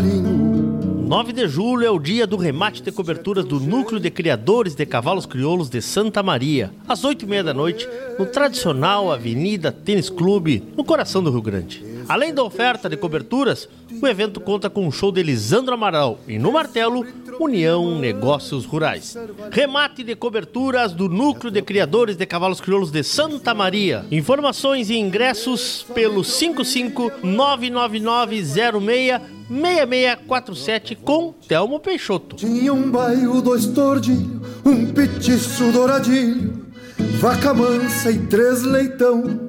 Ervalinho 9 de julho é o dia do remate de coberturas do Núcleo de Criadores de Cavalos Crioulos de Santa Maria, às 8 e meia da noite, no tradicional Avenida Tênis Clube, no coração do Rio Grande. Além da oferta de coberturas, o evento conta com um show de Lisandro Amaral e no martelo, União Negócios Rurais. Remate de coberturas do Núcleo de Criadores de Cavalos Crioulos de Santa Maria. Informações e ingressos pelo 55 99906 6647 com Telmo Peixoto. Tinha um bairro, dois tordilhos, um petiço douradilho, vaca mansa e três leitão.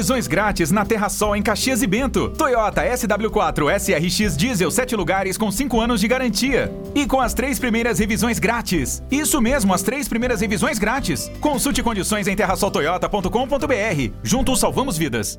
Revisões grátis na Terra Sol em Caxias e Bento. Toyota SW4 SRX Diesel 7 lugares com 5 anos de garantia. E com as três primeiras revisões grátis. Isso mesmo, as três primeiras revisões grátis. Consulte condições em terrasoltoyota.com.br. Juntos salvamos vidas.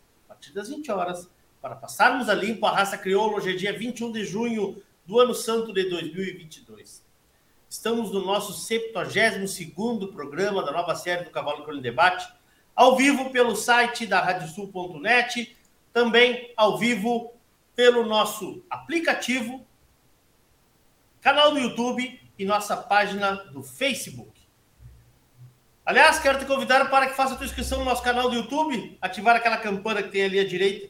partir das 20 horas, para passarmos a limpo a raça crioula. Hoje é dia 21 de junho do ano santo de 2022. Estamos no nosso 72º programa da nova série do Cavalo e Debate, ao vivo pelo site da radiosul.net, também ao vivo pelo nosso aplicativo, canal do YouTube e nossa página do Facebook. Aliás, quero te convidar para que faça a tua inscrição no nosso canal do YouTube, ativar aquela campana que tem ali à direita,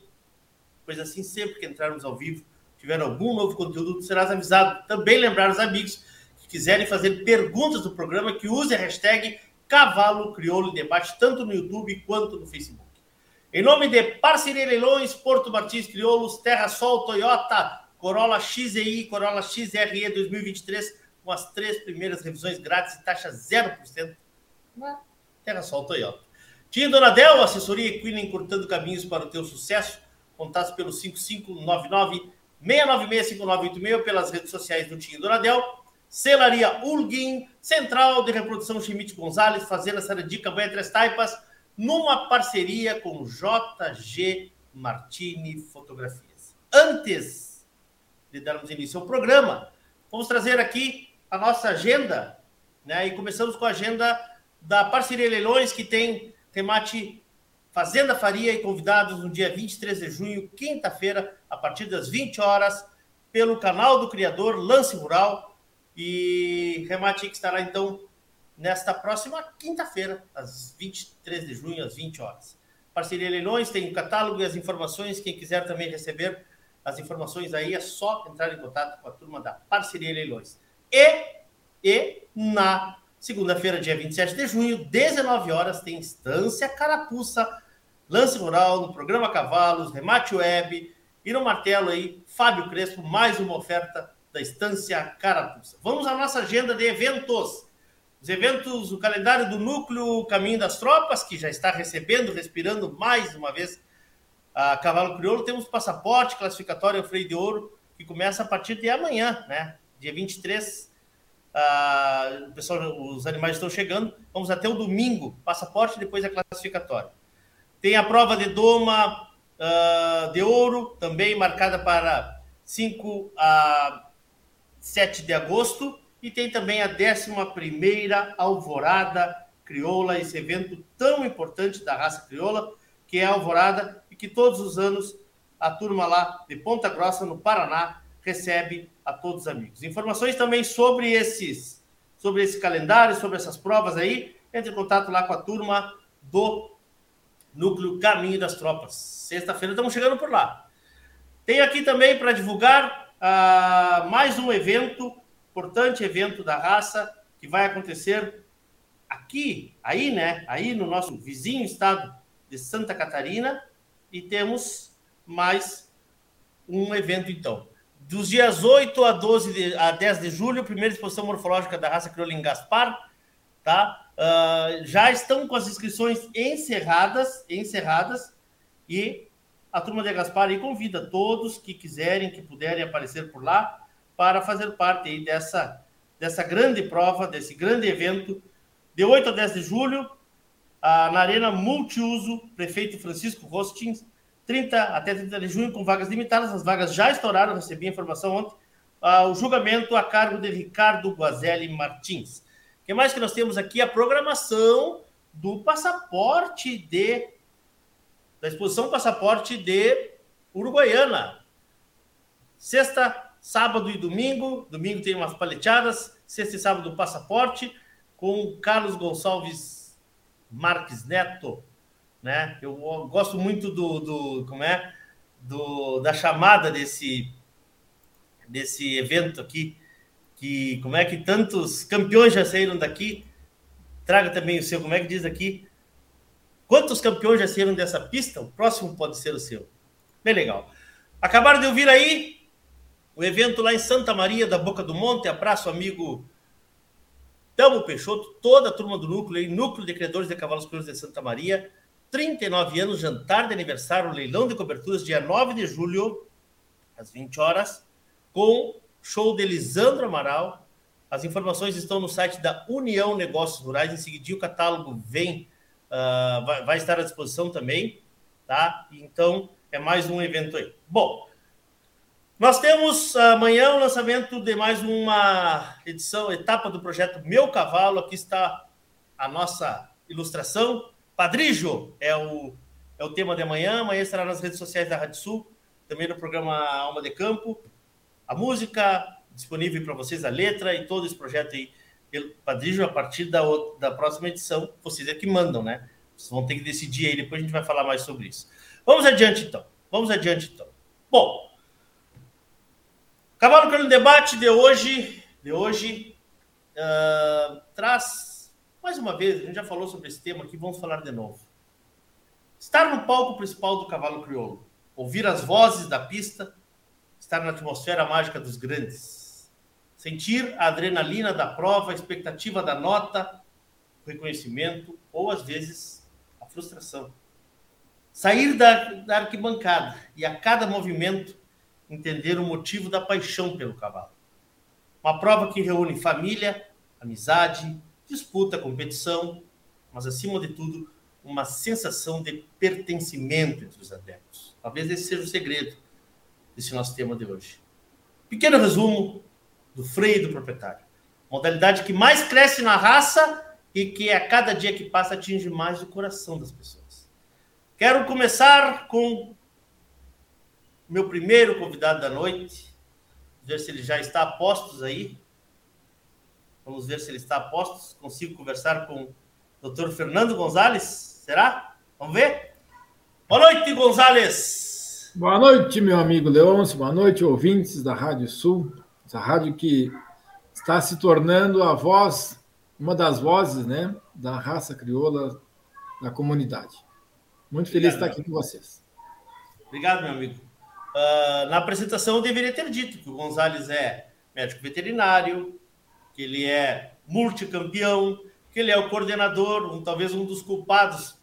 pois assim, sempre que entrarmos ao vivo, tiver algum novo conteúdo, serás avisado. Também lembrar os amigos que quiserem fazer perguntas do programa, que use a hashtag Cavalo Crioulo Debate, tanto no YouTube quanto no Facebook. Em nome de Parceria Leilões, Porto Martins Crioulos, Terra Sol, Toyota, Corolla XEI, Corolla XRE 2023, com as três primeiras revisões grátis e taxa 0%. Terra Sol, Toyota. Tinha Donadel, assessoria equina encurtando caminhos para o teu sucesso. Contatos pelo 5599 696 5986 pelas redes sociais do Tinho Donadel. Celaria Ulguin, Central de Reprodução Schmidt Gonzalez, Fazenda Saradica, Banha Três Taipas, numa parceria com JG Martini Fotografias. Antes de darmos início ao programa, vamos trazer aqui a nossa agenda, né? E começamos com a agenda da parceria Leilões, que tem temate Fazenda Faria e convidados no dia 23 de junho, quinta-feira, a partir das 20 horas, pelo canal do Criador Lance Rural. E remate que estará então nesta próxima quinta-feira, às 23 de junho, às 20 horas. Parceria Leilões tem o catálogo e as informações. Quem quiser também receber as informações aí, é só entrar em contato com a turma da Parceria Leilões. E, e na segunda-feira, dia 27 de junho, 19 horas, tem Estância Carapuça, Lance Rural, no programa Cavalos, Remate Web e no martelo aí, Fábio Crespo, mais uma oferta da Estância Carapuça. Vamos à nossa agenda de eventos. Os eventos, o calendário do Núcleo Caminho das Tropas, que já está recebendo, respirando mais uma vez a Cavalo Crioulo. Temos passaporte classificatório Freio de Ouro, que começa a partir de amanhã, né? Dia 23. Ah, o pessoal, os animais estão chegando. Vamos até o domingo, passaporte depois a classificatória. Tem a prova de doma ah, de ouro, também marcada para 5 a 7 de agosto. E tem também a 11 Alvorada Crioula, esse evento tão importante da raça crioula, que é a Alvorada, e que todos os anos a turma lá de Ponta Grossa, no Paraná, recebe a todos os amigos. Informações também sobre esses, sobre esse calendário, sobre essas provas aí, entre em contato lá com a turma do Núcleo Caminho das Tropas. Sexta-feira estamos chegando por lá. Tem aqui também para divulgar uh, mais um evento importante evento da raça que vai acontecer aqui, aí, né? Aí no nosso vizinho estado de Santa Catarina e temos mais um evento então. Dos dias 8 a 12 de, a 10 de julho, primeira exposição morfológica da raça crioula em Gaspar, tá? Uh, já estão com as inscrições encerradas, encerradas e a turma de Gaspar aí convida todos que quiserem, que puderem aparecer por lá para fazer parte aí dessa, dessa grande prova, desse grande evento, de 8 a 10 de julho, na Arena Multiuso, prefeito Francisco Rostins, 30 até 30 de junho, com vagas limitadas. As vagas já estouraram, recebi a informação ontem. o julgamento a cargo de Ricardo Guazelli Martins. O que mais que nós temos aqui? A programação do passaporte de. da exposição Passaporte de Uruguaiana. Sexta, sábado e domingo. Domingo tem umas paleteadas. Sexta e sábado, passaporte. Com Carlos Gonçalves Marques Neto. Né? Eu gosto muito do, do como é do, da chamada desse desse evento aqui que como é que tantos campeões já saíram daqui traga também o seu como é que diz aqui quantos campeões já saíram dessa pista o próximo pode ser o seu bem legal acabaram de ouvir aí o evento lá em Santa Maria da Boca do Monte. Abraço, amigo Telmo Peixoto, toda a turma do núcleo, aí, núcleo de criadores de cavalos cruz de Santa Maria. 39 anos, jantar de aniversário, leilão de coberturas, dia 9 de julho. às 20 horas, com show de Lisandro Amaral. As informações estão no site da União Negócios Rurais. Em seguida, o catálogo vem, uh, vai, vai, estar à disposição também, tá? Então, é mais um evento aí. Bom, nós temos amanhã o lançamento de mais uma edição, etapa do projeto Meu Cavalo. Aqui está a nossa ilustração. Padrijo é o, é o tema de amanhã. Amanhã estará nas redes sociais da Rádio Sul, também no programa Alma de Campo. A música disponível para vocês, a letra e todo esse projeto aí. Padrijo, a partir da, da próxima edição, vocês é que mandam, né? Vocês vão ter que decidir aí, depois a gente vai falar mais sobre isso. Vamos adiante então. Vamos adiante então. Bom, Cavalo pelo debate de hoje, de hoje uh, traz mais uma vez, a gente já falou sobre esse tema aqui, vamos falar de novo. Estar no palco principal do cavalo crioulo, ouvir as vozes da pista, estar na atmosfera mágica dos grandes, sentir a adrenalina da prova, a expectativa da nota, o reconhecimento ou às vezes a frustração. Sair da, da arquibancada e a cada movimento entender o motivo da paixão pelo cavalo. Uma prova que reúne família, amizade, disputa, competição, mas acima de tudo, uma sensação de pertencimento entre os adeptos. Talvez esse seja o segredo desse nosso tema de hoje. Pequeno resumo do freio do proprietário. Modalidade que mais cresce na raça e que a cada dia que passa atinge mais o coração das pessoas. Quero começar com meu primeiro convidado da noite. Ver se ele já está a postos aí. Vamos ver se ele está a postos. Consigo conversar com o doutor Fernando Gonzalez? Será? Vamos ver? Boa noite, Gonzalez! Boa noite, meu amigo Leôncio. Boa noite, ouvintes da Rádio Sul. Essa rádio que está se tornando a voz, uma das vozes né, da raça crioula da comunidade. Muito feliz Obrigado, de estar aqui com vocês. Obrigado, meu amigo. Uh, na apresentação eu deveria ter dito que o Gonzalez é médico veterinário, que ele é multicampeão, que ele é o coordenador, um, talvez um dos culpados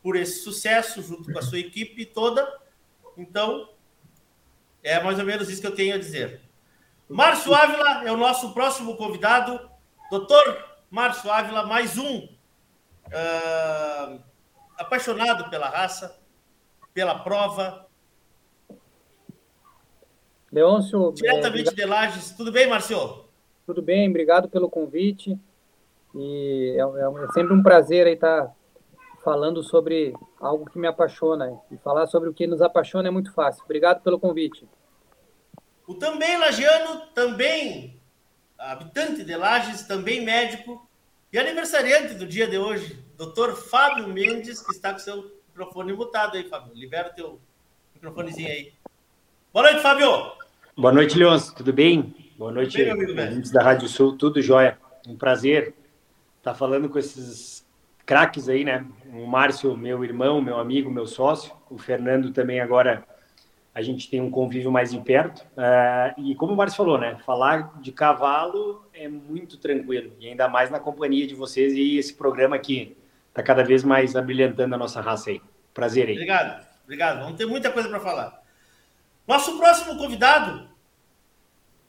por esse sucesso, junto com a sua equipe toda. Então, é mais ou menos isso que eu tenho a dizer. Márcio Ávila é o nosso próximo convidado. Doutor Márcio Ávila, mais um uh, apaixonado pela raça, pela prova, Leôncio. Diretamente é, de Lages. Tudo bem, Marcio? Tudo bem, obrigado pelo convite. E é, é, é sempre um prazer aí estar falando sobre algo que me apaixona. E falar sobre o que nos apaixona é muito fácil. Obrigado pelo convite. O também lagiano, também habitante de Lages, também médico e aniversariante do dia de hoje, doutor Fábio Mendes, que está com seu microfone mutado aí, Fábio. Libera o teu microfonezinho aí. Boa noite, Fábio. Boa noite, Leôncio. Tudo bem? Boa noite, ouvintes da Rádio Sul. Tudo jóia. Um prazer estar falando com esses craques aí, né? O Márcio, meu irmão, meu amigo, meu sócio. O Fernando também agora a gente tem um convívio mais de perto. Uh, e como o Márcio falou, né? Falar de cavalo é muito tranquilo. E ainda mais na companhia de vocês e esse programa aqui está cada vez mais abrilhantando a nossa raça aí. Prazer aí. Obrigado, obrigado. Vamos ter muita coisa para falar. Nosso próximo convidado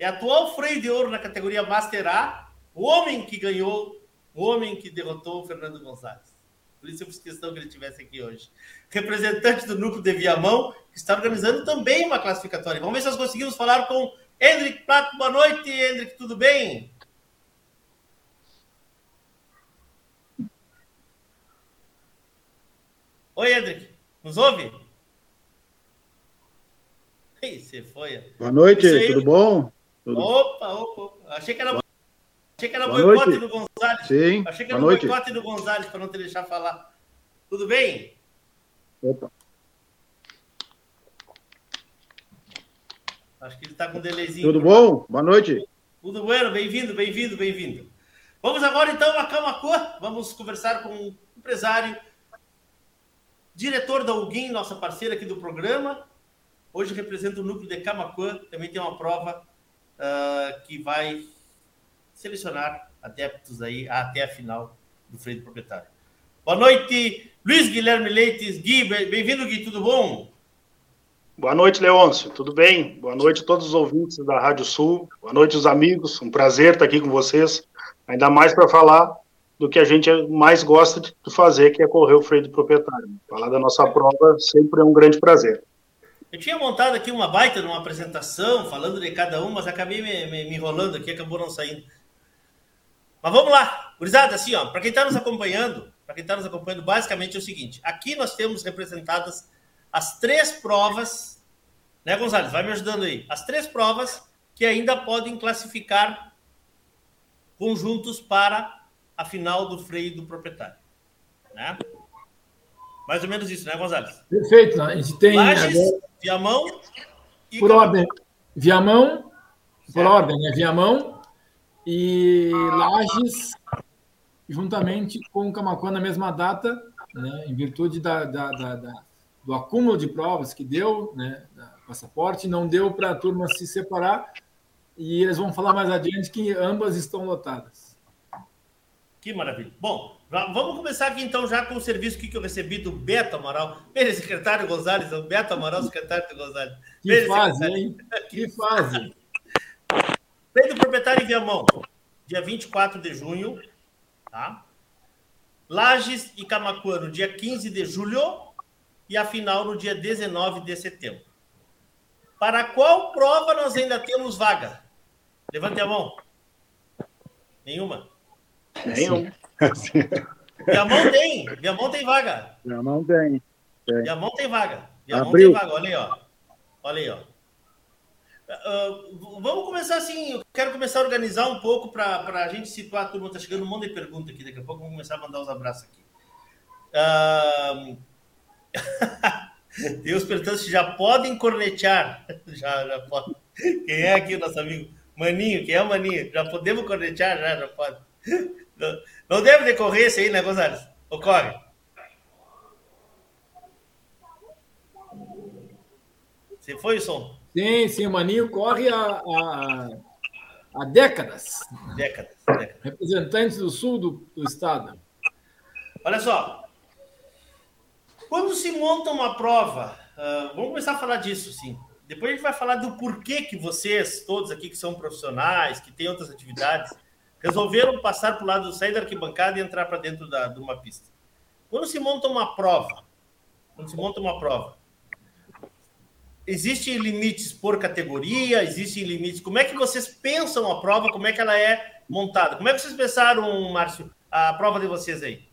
é atual freio de ouro na categoria Master A, o homem que ganhou, o homem que derrotou o Fernando Gonçalves. Por isso eu fiz questão que ele estivesse aqui hoje. Representante do núcleo de Viamão, que está organizando também uma classificatória. Vamos ver se nós conseguimos falar com Hendrik Plato. Boa noite, Hendrik, tudo bem? Oi, Hendrik, nos ouve? você foi. Boa noite, tudo bom? Tudo... Opa, opa, Achei que era, Achei que era boicote noite. do Gonzalez. Sim. Achei que era Boa boicote do Gonzalez para não te deixar falar. Tudo bem? Opa. Acho que ele está com um delayzinho. Tudo bom? Boa noite. Tudo bueno, bem-vindo, bem-vindo, bem-vindo. Vamos agora então a Camacô. Vamos conversar com um empresário, diretor da UGIM, nossa parceira aqui do programa, Hoje representa o núcleo de Camacuã, também tem uma prova uh, que vai selecionar adeptos aí até a final do freio do proprietário. Boa noite, Luiz Guilherme Leites. Gui, bem-vindo, Gui, tudo bom? Boa noite, Leôncio. Tudo bem? Boa noite a todos os ouvintes da Rádio Sul. Boa noite, os amigos. Um prazer estar aqui com vocês. Ainda mais para falar do que a gente mais gosta de fazer, que é correr o freio do proprietário. Falar da nossa prova sempre é um grande prazer. Eu tinha montado aqui uma baita numa apresentação, falando de cada um, mas acabei me, me, me enrolando aqui, acabou não saindo. Mas vamos lá, gurizada, assim, ó, para quem está nos acompanhando, para quem está nos acompanhando, basicamente é o seguinte: aqui nós temos representadas as três provas, né, Gonzalez? Vai me ajudando aí. As três provas que ainda podem classificar conjuntos para a final do freio do proprietário. Né? Mais ou menos isso, né, Gonzalez? Perfeito. A gente tem. Lages, agora... Viamão e. Por ordem. Viamão, por ordem, né? Viamão e Lages, juntamente com o Camacuã na mesma data, né? em virtude da, da, da, da do acúmulo de provas que deu, né? passaporte, não deu para a turma se separar e eles vão falar mais adiante que ambas estão lotadas. Que maravilha. Bom, vamos começar aqui então já com o serviço que eu recebi do Beto Amaral. Ele, secretário Gonzalez, o Beto Amaral, secretário do Gonzalez. Que fase, hein? Que fase. Lei do proprietário em Viamão, dia 24 de junho, tá? Lages e Camacuã, no dia 15 de julho, e a final no dia 19 de setembro. Para qual prova nós ainda temos vaga? Levante a mão. Nenhuma? Nenhum. Viamão tem. Viamão tem vaga. Viamão tem. tem. Viamão tem vaga. Viamão tem vaga. Olha aí, ó. Olha aí, ó. Uh, vamos começar assim. Eu quero começar a organizar um pouco para a gente situar a turma. Está chegando um monte de perguntas aqui. Daqui a pouco vamos começar a mandar os abraços aqui. Uh... Deus perguntando se já podem cornetear. Já, já pode. Quem é aqui o nosso amigo? Maninho, quem é o Maninho? Já podemos cornetear? Já, já pode. Não, deve decorrer isso aí, né, Gonzalez? Ocorre. Você foi o som? Sim, sim, o Maninho corre há, há, há décadas. Décadas, décadas. Representante do sul do, do estado. Olha só. Quando se monta uma prova, uh, vamos começar a falar disso, sim. Depois a gente vai falar do porquê que vocês, todos aqui que são profissionais, que têm outras atividades, resolveram passar para o lado, sair da arquibancada e entrar para dentro da, de uma pista. Quando se monta uma prova, quando se monta uma prova, existem limites por categoria, existem limites. Como é que vocês pensam a prova? Como é que ela é montada? Como é que vocês pensaram, Márcio, a prova de vocês aí?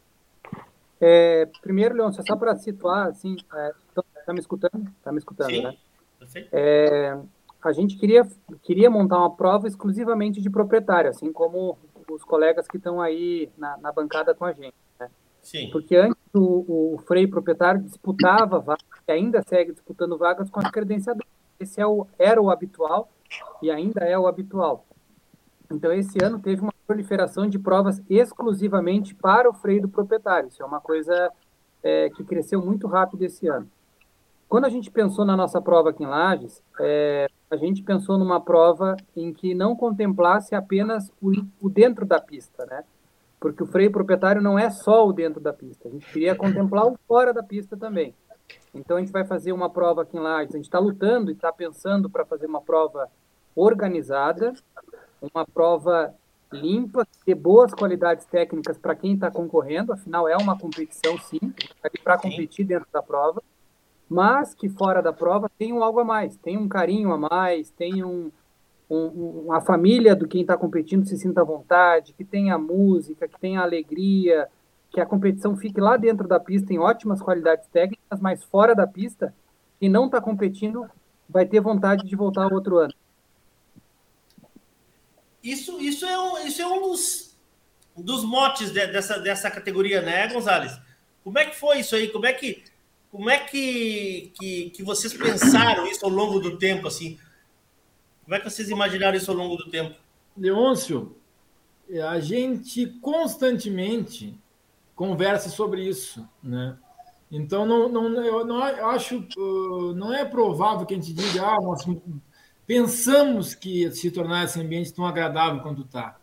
É, primeiro, Leon, só para situar, assim, é, tá me escutando? Tá me escutando, Sim, né? É, a gente queria, queria montar uma prova exclusivamente de proprietário, assim como os colegas que estão aí na, na, bancada com a gente. Né? Sim. Porque antes o, o freio proprietário disputava vagas, e ainda segue disputando vagas com as credenciadoras. Esse é o, era o habitual e ainda é o habitual. Então, esse ano teve uma proliferação de provas exclusivamente para o freio do proprietário. Isso é uma coisa é, que cresceu muito rápido esse ano. Quando a gente pensou na nossa prova aqui em Lages, é, a gente pensou numa prova em que não contemplasse apenas o, o, dentro da pista, né? Porque o freio proprietário não é só o dentro da pista, a gente queria contemplar o fora da pista também. Então a gente vai fazer uma prova aqui em Lages, a gente está lutando e está pensando para fazer uma prova organizada, uma prova limpa, de boas qualidades técnicas para quem está concorrendo, afinal é uma competição sim, para competir dentro da prova mas que fora da prova tem um algo a mais, tem um carinho a mais, tem um, um, uma família do quem está competindo se sinta à vontade, que tenha música, que tenha alegria, que a competição fique lá dentro da pista em ótimas qualidades técnicas, mas fora da pista, quem não está competindo vai ter vontade de voltar outro ano. Isso, isso, é, um, isso é um dos, dos motes de, dessa, dessa categoria, né, Gonzalez? Como é que foi isso aí? Como é que como é que, que, que vocês pensaram isso ao longo do tempo, assim? Como é que vocês imaginaram isso ao longo do tempo? Leôncio, a gente constantemente conversa sobre isso, né? Então, não, não, eu não eu acho, uh, não é provável que a gente diga, ah, nós pensamos que se tornar esse ambiente tão agradável quanto está.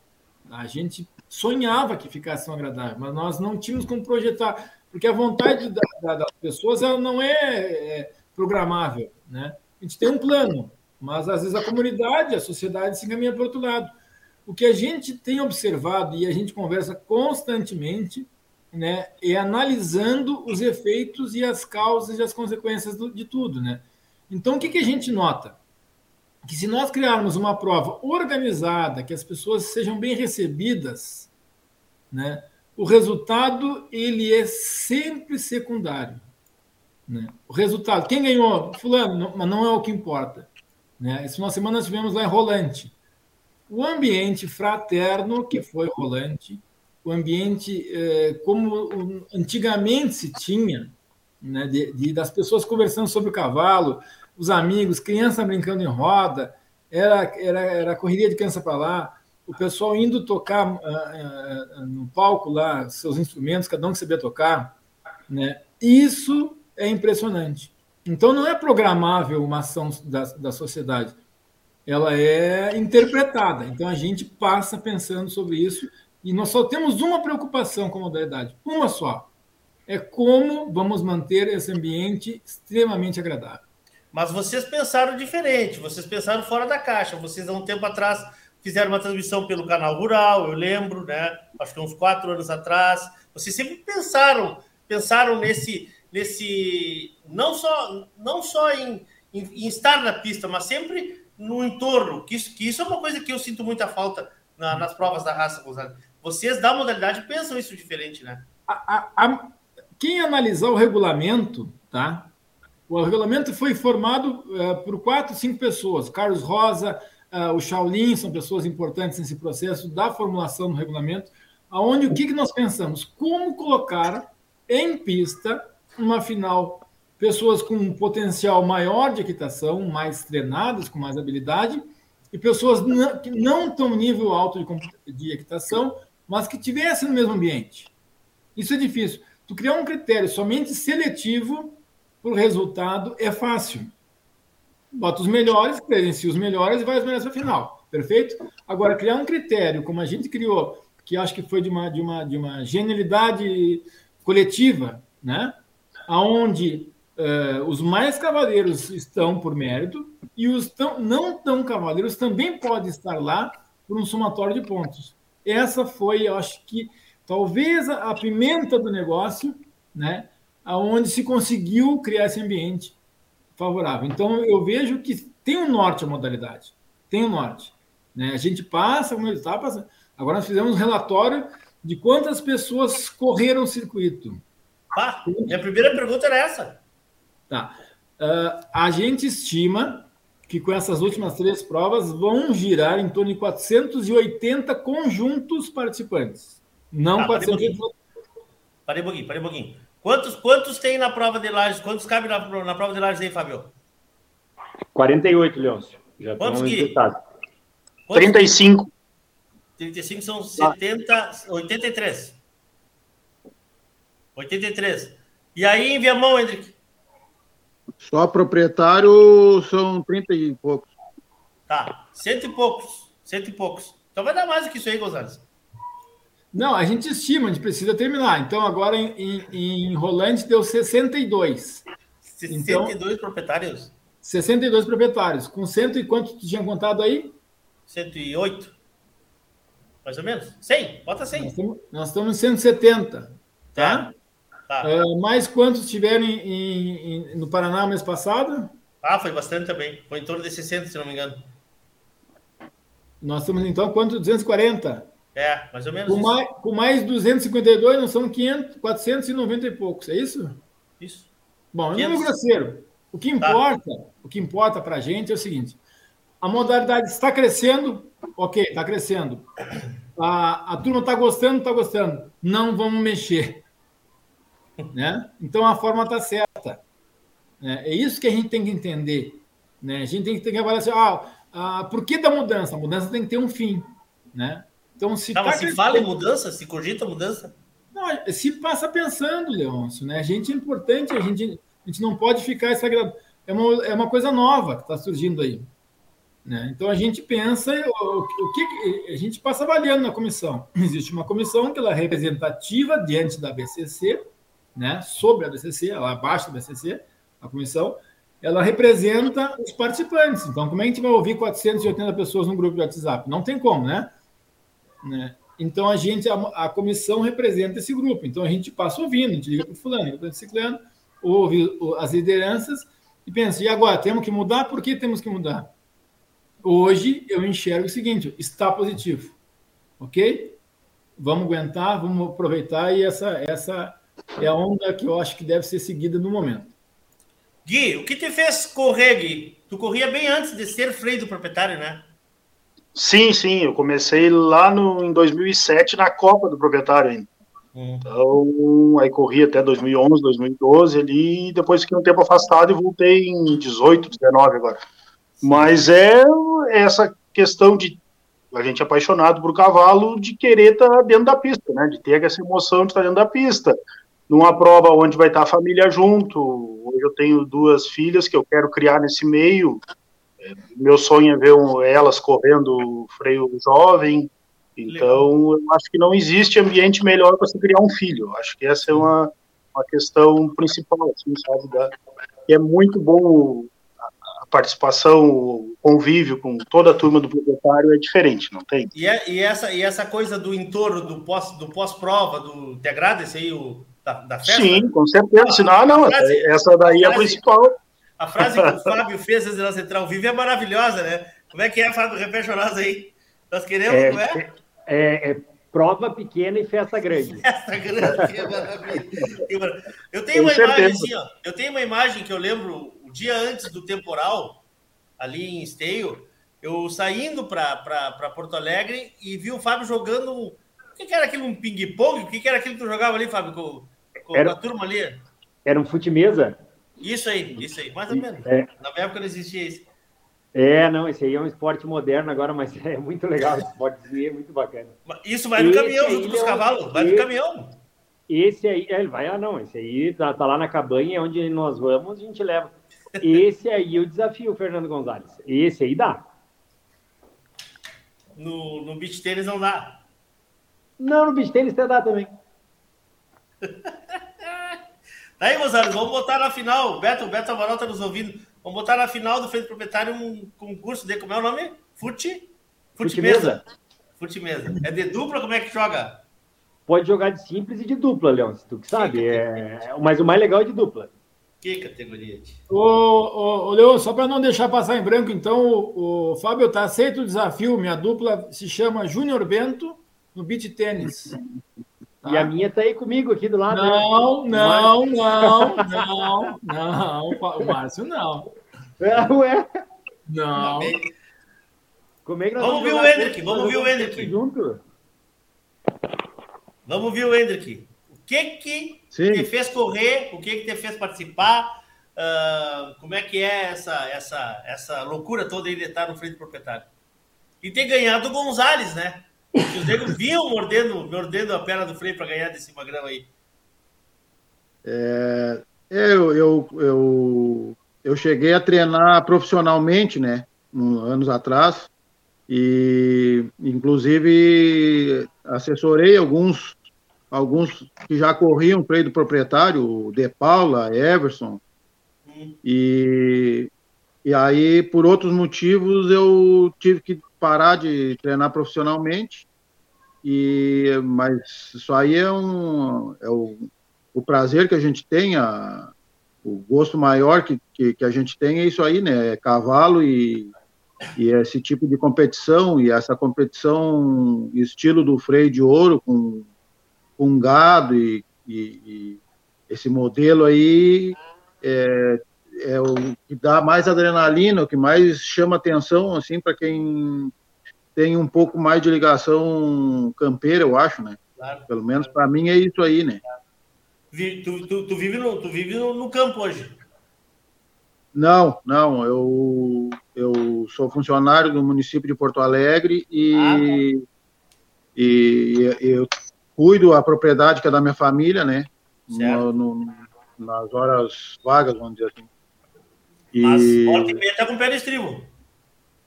A gente sonhava que ficasse tão agradável, mas nós não tínhamos como projetar porque a vontade da, da, das pessoas ela não é, é programável, né? A gente tem um plano, mas às vezes a comunidade, a sociedade se encaminha para outro lado. O que a gente tem observado e a gente conversa constantemente né, é analisando os efeitos e as causas e as consequências do, de tudo. Né? Então, o que, que a gente nota? Que se nós criarmos uma prova organizada, que as pessoas sejam bem recebidas, né, o resultado ele é sempre secundário. Né? O resultado, quem ganhou? Fulano, mas não é o que importa. Né? Essa uma semana nós tivemos lá em Rolante. O ambiente fraterno que foi Rolante, o ambiente eh, como antigamente se tinha, né, de, de, das pessoas conversando sobre o cavalo, os amigos, criança brincando em roda, era, era, era correria de criança para lá, o pessoal indo tocar uh, uh, no palco lá, seus instrumentos, cada um que sabia tocar, né? Isso é impressionante. Então não é programável uma ação da, da sociedade, ela é interpretada. Então a gente passa pensando sobre isso e nós só temos uma preocupação com a modalidade, uma só. É como vamos manter esse ambiente extremamente agradável. Mas vocês pensaram diferente, vocês pensaram fora da caixa. Vocês há um tempo atrás fizeram uma transmissão pelo canal Rural, eu lembro, né? Acho que uns quatro anos atrás. Vocês sempre pensaram, pensaram nesse, nesse não só, não só em, em, em estar na pista, mas sempre no entorno. Que isso, que isso é uma coisa que eu sinto muita falta na, nas provas da raça. Vocês da modalidade pensam isso diferente, né? A, a, a, quem analisar o regulamento, tá? O regulamento foi formado uh, por quatro, cinco pessoas. Carlos Rosa, o Shaolin são pessoas importantes nesse processo da formulação do regulamento, aonde o que, que nós pensamos? Como colocar em pista uma final pessoas com um potencial maior de equitação, mais treinadas, com mais habilidade, e pessoas que não estão nível alto de, de equitação, mas que tivessem no mesmo ambiente. Isso é difícil. Tu criar um critério somente seletivo para o resultado é fácil. Bota os melhores, credencia os melhores e vai os melhores para a final. Perfeito? Agora, criar um critério, como a gente criou, que acho que foi de uma, de uma, de uma genialidade coletiva, né? onde uh, os mais cavaleiros estão por mérito e os tão, não tão cavaleiros também podem estar lá por um somatório de pontos. Essa foi, eu acho que, talvez a pimenta do negócio, né? Aonde se conseguiu criar esse ambiente favorável. Então, eu vejo que tem um norte a modalidade. Tem um norte. Né? A gente passa, como ele está passando. Agora, nós fizemos um relatório de quantas pessoas correram o circuito. Ah, minha primeira pergunta era essa. Tá. Uh, a gente estima que com essas últimas três provas vão girar em torno de 480 conjuntos participantes. Não tá, 480. Parei um pouquinho, parei um pouquinho. Quantos, quantos tem na prova de Lages? Quantos cabe na, na prova de Lages aí, Fábio? 48, Leôncio. Já quantos que? 35. 35 são 70, 83. 83. E aí, em Viamão, Hendrick? Só proprietário são 30 e poucos. Tá, cento e poucos. Cento e poucos. Então vai dar mais do que isso aí, Gonzalez. Não, a gente estima, a gente precisa terminar. Então, agora em, em, em Rolante deu 62. 62 então, proprietários? 62 proprietários. Com cento e quanto tu tinha contado aí? 108. Mais ou menos? 100, bota 100. Nós estamos, nós estamos em 170, tá? É. Tá. Uh, mais quantos tiveram em, em, no Paraná mês passado? Ah, foi bastante também. Foi em torno de 60, se não me engano. Nós estamos então quanto? 240? É, mais ou menos. Com, mais, com mais 252, nós somos 500, 490 e poucos, é isso? Isso. Bom, é um grosseiro. O que tá. importa, tá. o que importa para a gente é o seguinte: a modalidade está crescendo, ok, está crescendo. A, a turma está gostando, está gostando. Não vamos mexer. Né? Então a forma está certa. É, é isso que a gente tem que entender. Né? A gente tem que, tem que avaliar assim, ah, ah, por que da mudança? A mudança tem que ter um fim. Né? Então, se, tá, tá se fala em mudança, se cogita mudança? Não, se passa pensando, Leôncio. Né? A gente é importante, a gente, a gente não pode ficar sagrado. É uma, é uma coisa nova que está surgindo aí. Né? Então a gente pensa o, o que a gente passa avaliando na comissão. Existe uma comissão que ela é representativa diante da BCC, né, sobre a BCC, ela abaixo da BCC, a comissão, ela representa os participantes. Então, como é que a gente vai ouvir 480 pessoas no grupo de WhatsApp? Não tem como, né? Né? Então, a gente, a, a, comissão representa esse grupo. Então, a gente passa ouvindo, a gente liga para o fulano, liga para o ciclano, ouve as lideranças e pensa, e agora, temos que mudar? Por que temos que mudar? Hoje, eu enxergo o seguinte, está positivo, ok? Vamos aguentar, vamos aproveitar e essa, essa é a onda que eu acho que deve ser seguida no momento. Gui, o que te fez correr, Gui? Tu corria bem antes de ser freio do proprietário, né? Sim, sim, eu comecei lá no, em 2007 na Copa do Proprietário ainda. Hum. Então, aí corri até 2011, 2012 ali, depois fiquei um tempo afastado e voltei em 18, 19 agora. Mas é essa questão de a gente é apaixonado por cavalo de querer estar dentro da pista, né? De ter essa emoção de estar dentro da pista. Numa prova onde vai estar a família junto. Hoje eu tenho duas filhas que eu quero criar nesse meio. Meu sonho é ver elas correndo freio jovem. Então, eu acho que não existe ambiente melhor para você criar um filho. Eu acho que essa é uma, uma questão principal, assim, sabe? Da, e é muito bom a participação, o convívio com toda a turma do proprietário é diferente, não tem? E, é, e essa, e essa coisa do entorno, do pós-prova, do, pós -prova, do te agrada esse aí, o, da, da festa? Sim, com certeza. Ah, não, não, essa daí é a principal. A frase que o Fábio fez antes da Central Vive é maravilhosa, né? Como é que é, Fábio? Repete nós aí. Nós queremos, é, não é? É, é prova pequena e festa grande. Festa grande, maravilha. Eu tenho uma imagem assim, ó. Eu tenho uma imagem que eu lembro o dia antes do temporal, ali em Esteio, eu saindo para Porto Alegre e vi o Fábio jogando. O que, que era aquilo? Um ping-pong? O que, que era aquilo que tu jogava ali, Fábio, com, com era, a turma ali? Era um fute-mesa. Isso aí, isso aí, mais ou menos. É. Na minha época não existia isso. É, não, esse aí é um esporte moderno agora, mas é muito legal, esse esporte é muito bacana. Isso vai no esse caminhão junto com os é cavalos, vai no caminhão. Esse aí, é, ele vai, ah não, esse aí tá, tá lá na cabanha, onde nós vamos, a gente leva. Esse aí é o desafio, Fernando Gonzalez. Esse aí dá. No, no beach tênis não dá. Não, no beach tênis até dá também. tá aí, Gonzalez, vamos botar na final. Beto, Beto Amaral tá nos ouvindo. Vamos botar na final do Feito Proprietário um concurso de, como é o nome? Fute? Fute mesa. Fute mesa. É de dupla, como é que joga? Pode jogar de simples e de dupla, Leão, se tu que sabe. Que é... Mas o mais legal é de dupla. Que categoria? Ô, ô, ô Leão, só para não deixar passar em branco, então, o, o Fábio tá aceito o desafio. Minha dupla se chama Júnior Bento no beat tênis. Tá? E a minha tá aí comigo aqui do lado. Não, né? não, não, não, não, o Márcio não. É, ué? Não. Como é que nós vamos, ver o Hendrick, vamos ver o Hendrick. Junto? Vamos ver o Hendrick. O que que Sim. te fez correr? O que que te fez participar? Uh, como é que é essa, essa, essa loucura toda aí de estar no frente proprietário? E ter ganhado o Gonzalez, né? Que os negros vinham mordendo, mordendo a perna do freio para ganhar desse magrão aí. É, eu, eu, eu, eu cheguei a treinar profissionalmente, né? Anos atrás. E, inclusive, assessorei alguns alguns que já corriam freio do proprietário, De Paula, Everson. Hum. E, e aí, por outros motivos, eu tive que parar de treinar profissionalmente. E mas isso aí é um é o, o prazer que a gente tem, a, o gosto maior que, que, que, a gente tem é isso aí, né? É cavalo e, e esse tipo de competição e essa competição estilo do freio de ouro com, com gado e, e, e esse modelo aí é, é o que dá mais adrenalina, o que mais chama atenção, assim, para quem tem um pouco mais de ligação campeira, eu acho, né? Claro. Pelo menos para mim é isso aí, né? Tu, tu, tu vive, no, tu vive no, no, campo hoje? Não, não. Eu, eu sou funcionário do município de Porto Alegre e, ah, tá. e eu cuido a propriedade que é da minha família, né? No, no, nas horas vagas, vamos dizer assim. E... Mas volta e meia tá com pé de estribo.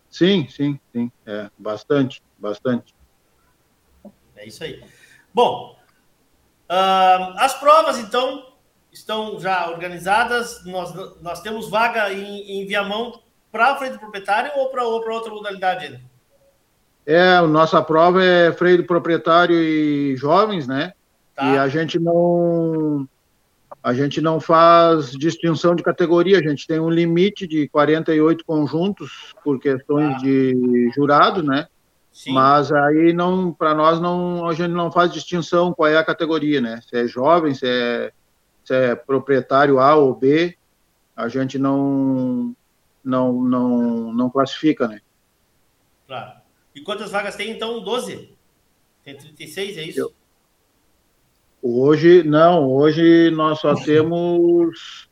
Sim, sim, sim. É, bastante, bastante. É isso aí. Bom, uh, as provas, então, estão já organizadas? Nós, nós temos vaga em, em Viamão para freio do proprietário ou para ou outra modalidade ainda? É, a nossa prova é freio do proprietário e jovens, né? Tá. E a gente não a gente não faz distinção de categoria, a gente tem um limite de 48 conjuntos por questões ah. de jurado, né? Sim. Mas aí não, para nós não, a gente não faz distinção qual é a categoria, né? Se é jovem, se é, se é proprietário A ou B, a gente não, não, não, não classifica, né? Claro. E quantas vagas tem então? 12? Tem 36, é isso? Eu, Hoje, não, hoje nós só temos.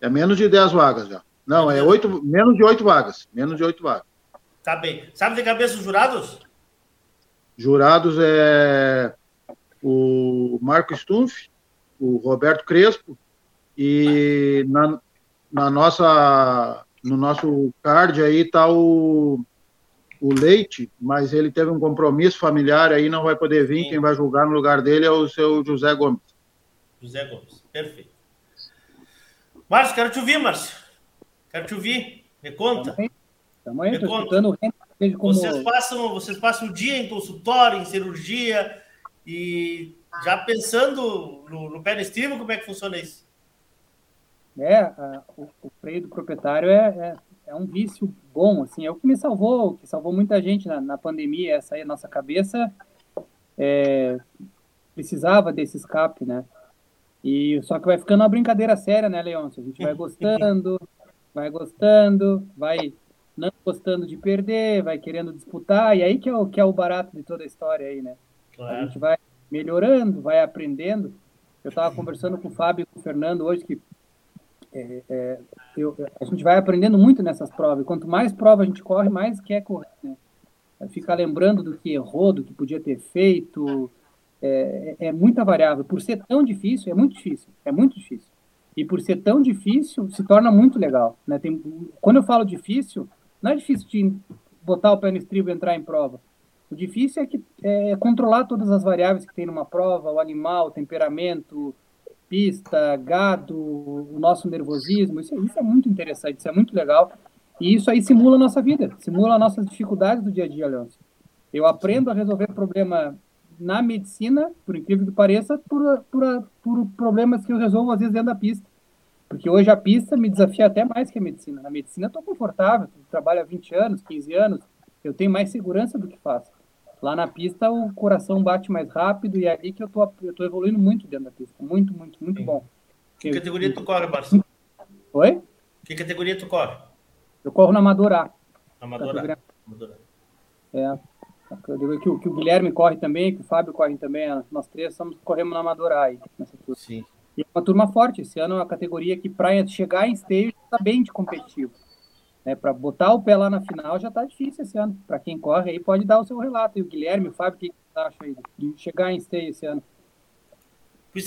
É menos de 10 vagas já. Não, é 8, menos de 8 vagas. Menos de 8 vagas. Tá bem. Sabe de cabeça os jurados? Jurados é o Marco Stumpf, o Roberto Crespo, e na, na nossa, no nosso card aí está o o Leite, mas ele teve um compromisso familiar aí, não vai poder vir. Sim. Quem vai julgar no lugar dele é o seu José Gomes. José Gomes, perfeito. Márcio, quero te ouvir, Márcio. Quero te ouvir. Me conta. Também Me conta. Como... Vocês, passam, vocês passam o dia em consultório, em cirurgia, e já pensando no, no pé no estribo, como é que funciona isso? É, a, o, o freio do proprietário é, é é um vício bom, assim, é o que me salvou, que salvou muita gente na, na pandemia, essa aí, a nossa cabeça é, precisava desse escape, né? E só que vai ficando uma brincadeira séria, né, Leôncio? A gente vai gostando, vai gostando, vai não gostando de perder, vai querendo disputar, e aí que é o, que é o barato de toda a história aí, né? Claro. A gente vai melhorando, vai aprendendo. Eu estava conversando com o Fábio e com o Fernando hoje, que é, é, eu, a gente vai aprendendo muito nessas provas. Quanto mais prova a gente corre, mais quer correr. Né? Ficar lembrando do que errou, do que podia ter feito. É, é, muita variável. Por ser tão difícil, é muito difícil. É muito difícil. E por ser tão difícil, se torna muito legal. Né? Tem, quando eu falo difícil, não é difícil de botar o pé no estribo e entrar em prova. O difícil é que é controlar todas as variáveis que tem numa prova, o animal, o temperamento, pista, gado, o nosso nervosismo, isso, isso é muito interessante, isso é muito legal. E isso aí simula a nossa vida, simula as nossas dificuldades do dia a dia, Leôncio. Eu aprendo a resolver problema na medicina, por incrível que pareça, por, por, por problemas que eu resolvo às vezes dentro da pista. Porque hoje a pista me desafia até mais que a medicina. Na medicina eu estou confortável, trabalho há 20 anos, 15 anos, eu tenho mais segurança do que faço. Lá na pista o coração bate mais rápido e é ali que eu tô, eu tô evoluindo muito dentro da pista. Muito, muito, muito Sim. bom. Que eu, categoria tu corre, Barça? Oi? Que categoria tu corre? Eu corro na Amadora. Amadora. É. Que, o, que o Guilherme corre também, que o Fábio corre também. Nós três somos, corremos na Amadora aí, nessa turma. Sim. E é uma turma forte. Esse ano é uma categoria que, para chegar em stage, está bem de competitivo. Né, para botar o pé lá na final já está difícil esse ano. Para quem corre aí, pode dar o seu relato. E o Guilherme, o Fábio, o que você acha aí de chegar em stay esse ano?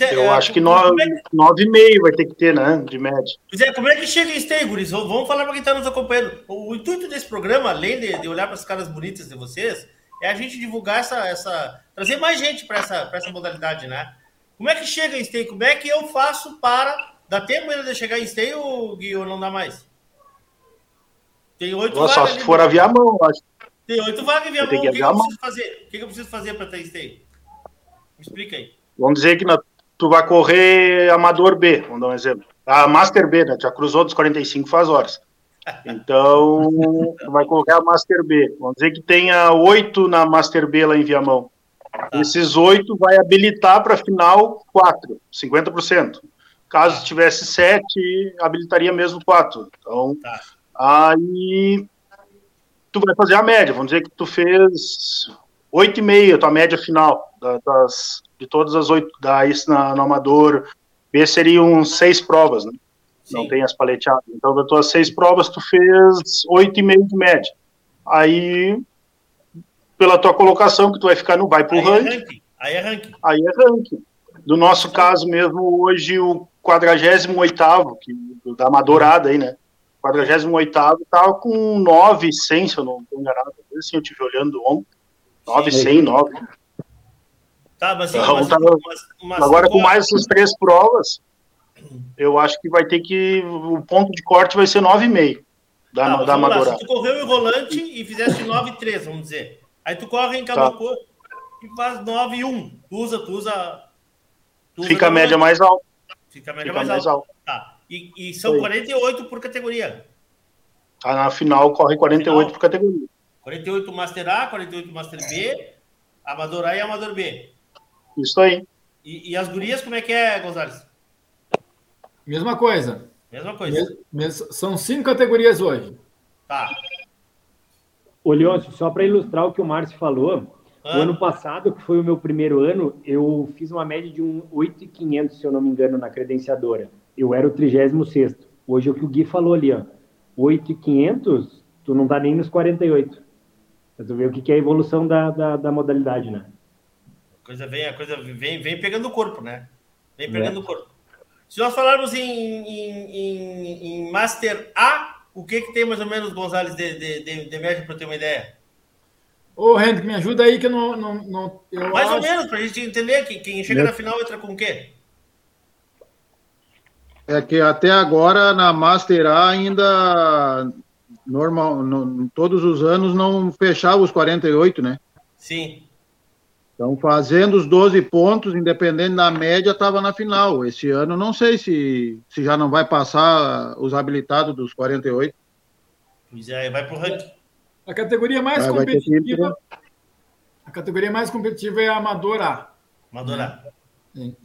É, eu é, acho que 9,5 vai ter que ter, né? De média. Pois é, como é que chega em stay, Guris? Vamos falar para quem está nos acompanhando. O, o, intuito desse programa, além de, de olhar para as caras bonitas de vocês, é a gente divulgar essa. essa trazer mais gente para essa, essa modalidade, né? Como é que chega em stay? Como é que eu faço para. Dá tempo ainda de chegar em stay ou, Gui, ou não dá mais? Tem oito vagas. Só se for a Viamão, acho. Tem oito vagas em Viamão. O que, que, eu preciso fazer? O que, que eu preciso fazer para ter stay? Me explica aí. Vamos dizer que na, tu vai correr Amador B, vamos dar um exemplo. A Master B, né? Já cruzou dos 45 faz horas. Então, tu vai correr a Master B. Vamos dizer que tenha oito na Master B lá em Viamão. Tá. Esses oito vai habilitar para final quatro, 50%. Caso tivesse sete, habilitaria mesmo quatro. Então, tá. Aí tu vai fazer a média, vamos dizer que tu fez 8,5, tua média final das, de todas as oito, da isso na, no Amador B seriam seis provas, né? Sim. Não tem as paleteadas. Então, das tuas seis provas, tu fez 8,5 de média. Aí, pela tua colocação, que tu vai ficar no vai pro aí é ranking. É ranking. Aí é ranking. Aí é ranking. Do nosso caso mesmo, hoje, o 48 que, da Amadorada aí, né? 48 estava com 9, 100, se eu não estou enganado. Assim, eu estive olhando ontem. 9, 100, 9. Tá, mas, então, mas, tava, mas, mas agora com mais essas três provas, eu acho que vai ter que. O ponto de corte vai ser 9,5 da, Tá, mas da vamos lá, Amadora. Se tu correu em volante e fizeste 9,3, vamos dizer. Aí tu corre em Camacô e faz 9,1. Tu usa, tu usa. tu usa Fica a média mais alta. Fica a média fica mais, mais alta. Tá. E, e são Aí. 48 por categoria. Tá na final, corre 48 por categoria. 48 Master A, 48 Master B, Amador A e Amador B. Isso aí. E, e as gurias, como é que é, Gonzalez? Mesma coisa. Mesma coisa. Mes- mes- são cinco categorias hoje. Tá. Ô, Leôncio, só para ilustrar o que o Márcio falou, Ah. o ano passado, que foi o meu primeiro ano, eu fiz uma média de um 8,500, se eu não me engano, na credenciadora. Eu era o 36 Hoje é o que o Gui falou ali, ó. 8,500, tu não tá nem nos 48. Pra tu ver o que que é a evolução da, da, da modalidade, né? A coisa vem, a coisa vem, vem pegando o corpo, né? Vem pegando É. o corpo. Se nós falarmos em, em, em, em Master A, o que que tem mais ou menos, Gonzalez, de, de, de, de média para ter uma ideia? Ô, Henrique, me ajuda aí que eu não. não, não eu mais ou acho- menos, para a gente entender que quem chega Né? na final entra com o quê? É que até agora na Master A ainda normal, no- todos os anos não fechava os 48, né? Sim. Então, fazendo os 12 pontos, independente da média, estava na final. Esse ano, não sei se, se já não vai passar os habilitados dos 48. Pois é, vai pro ranking. A categoria mais Vai- vai competitiva. A categoria mais competitiva é a Amador A.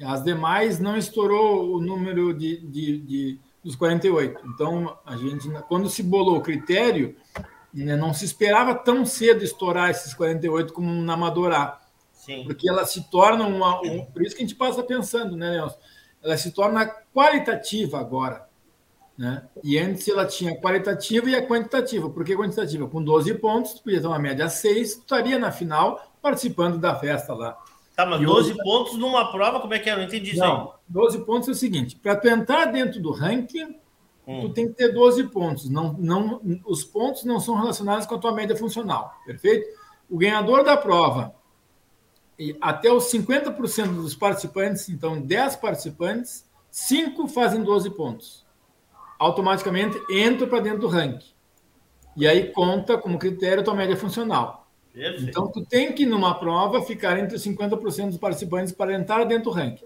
As demais não estourou o número de, de, de- dos 48. Então, a gente, quando se bolou o critério, né, não se esperava tão cedo estourar esses 48 como na Amador A. Sim. Porque ela se torna uma. um- por isso que a gente passa pensando, né, Nelson? Ela se torna qualitativa agora. Né? E antes ela tinha a qualitativa e a quantitativa. Por que quantitativa? Com 12 pontos, tu podia ter uma média 6, tu estaria na final participando da festa lá. Tá, mas E 12 hoje- pontos numa prova, como é que é? Não entendi isso aí. Não, 12 pontos é o seguinte: para tu entrar dentro do ranking, Hum. tu tem que ter 12 pontos. Não, não, os pontos não são relacionados com a tua média funcional, perfeito? O ganhador da prova, e até os 50% dos participantes, então 10 participantes, 5 fazem 12 pontos. Automaticamente entra para dentro do ranking. E aí conta como critério a tua média funcional. Perfeito. Então, tu tem que, numa prova, ficar entre os 50% dos participantes para entrar dentro do ranking.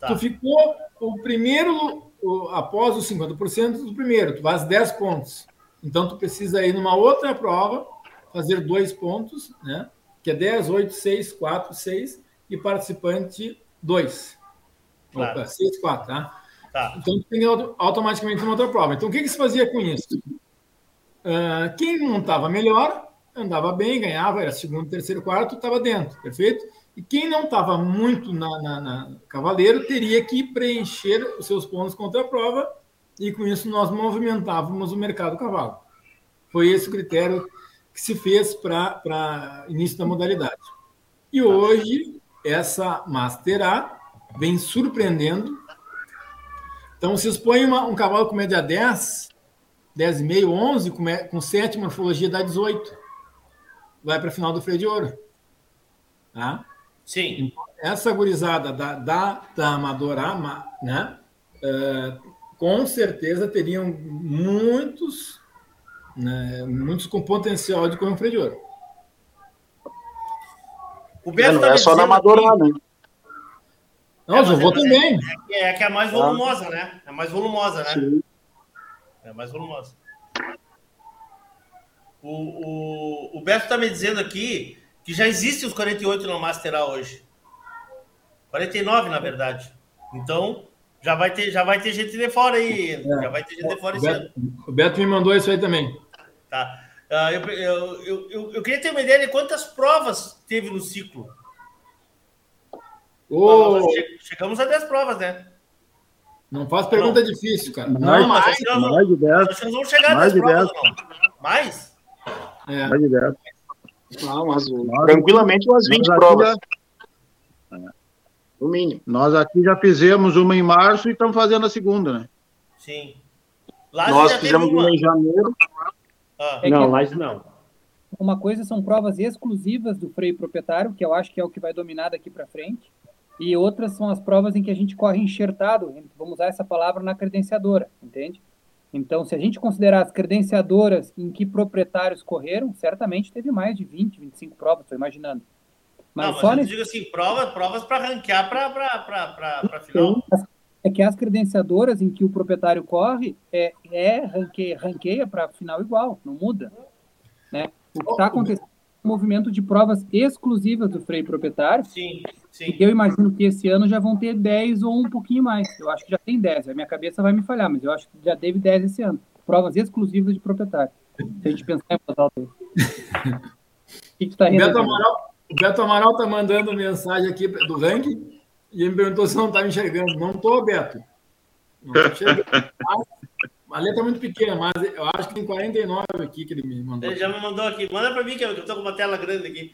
Tá. Tu ficou o primeiro, o- após os 50% do primeiro, tu faz 10 pontos. Então, tu precisa ir numa outra prova, fazer dois pontos, né? que é 10, 8, 6, 4, 6, e participante 2. Claro. Opa, 6, 4, tá? Tá. Então, tu tem auto- automaticamente uma outra prova. Então, o que, que se fazia com isso? Ah, quem não estava melhor, andava bem, ganhava, era segundo, terceiro, quarto, estava dentro, perfeito? E quem não estava muito na, na- na cavaleiro teria que preencher os seus pontos contra a prova, e com isso nós movimentávamos o mercado cavalo. Foi esse o critério que se fez para início da modalidade. E hoje, essa Master A vem surpreendendo. Então, vocês põem uma- um cavalo com média 10, 10,5, 11, com, com 7 morfologia dá 18. Vai para a final do freio de ouro. Tá? Sim. Essa gurizada da, da, da Amadora, ma- né? eh, com certeza teriam muitos, né, muitos com potencial de correr um freio de ouro. O É, Beto não tá é só na Amadora, né? Não, É, vou é- também. É, que- é que é a mais volumosa, né? É a mais volumosa, né? Sim. É a mais volumosa. O, o, o Beto tá me dizendo aqui que já existem os 48 no Master A hoje. 49, na verdade. Então, já vai ter, já vai ter gente de fora aí. Já vai ter gente de fora O esse ano. Beto, o Beto me mandou isso aí também. Tá. Ah, eu, eu, eu, eu, eu queria ter uma ideia de quantas provas teve no ciclo. Che- chegamos a 10 provas, né? não faz pergunta difícil, cara. Mais, Não, mas mais. nós, mais de 10. acho que nós vamos chegar a Mais 10 de provas 10. ou não? Mais? É. De 10. Não, mas Nós- tranquilamente umas 20 nós aqui provas, já- no mínimo. Nós aqui já fizemos uma em março e estamos fazendo a segunda, né? Sim. Lá Nós fizemos uma. uma em janeiro. Ah, É não, que- Lages não. Uma coisa são provas exclusivas do freio proprietário, que eu acho que é o que vai dominar daqui para frente. e outras são as provas em que a gente corre enxertado, vamos usar essa palavra na credenciadora, entende? Então, se a gente considerar as credenciadoras em que proprietários correram, certamente teve mais de 20, 25 provas, estou imaginando. Mas não, mas só eu nesse... digo assim, provas, provas para ranquear para final. É que as credenciadoras em que o proprietário corre é, é ranqueia, ranqueia para final igual, não muda. Né? O que está acontecendo movimento de provas exclusivas do freio proprietário. Sim, sim. E eu imagino que esse ano já vão ter 10 ou um pouquinho mais. Eu acho que já tem 10. A minha cabeça vai me falhar, mas eu acho que já teve 10 esse ano. Provas exclusivas de proprietário. Se a gente pensar em botar o que, que tá rindo? Beto Amaral, o Beto Amaral está mandando mensagem aqui do ranking e ele me perguntou se não estava tá enxergando. Não estou, Beto. Não estou enxergando. A letra é muito pequena, mas eu acho que tem 49 aqui que ele me mandou. Ele já me mandou aqui. Manda para mim, que eu estou com uma tela grande aqui.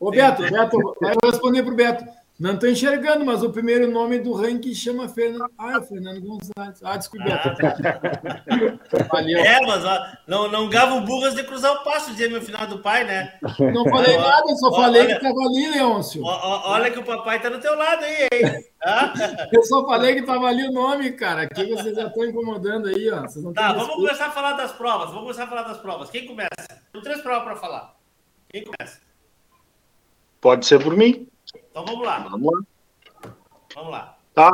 Ô, Beto, Beto, vai responder para o Beto. Não estou enxergando, mas o primeiro nome do ranking chama Fernando. Ah, é Fernando Gonçalves. Ah, desculpa. Ah, Valeu. É, mas ó, não, não gava o Burras de cruzar o passo, dizia meu final do pai, né? Não falei nada, só ó, falei olha, que estava ali, Leôncio. Ó, olha que o papai está do teu lado aí, hein? Ah? Eu só falei que estava ali o nome, cara. Aqui vocês já estão incomodando aí, ó. Vocês não tá, vamos começar a falar das provas. Vamos começar a falar das provas. Quem começa? Tem três provas para falar. Quem começa? Pode ser por mim. Então vamos lá. Vamos lá. Vamos lá. Tá.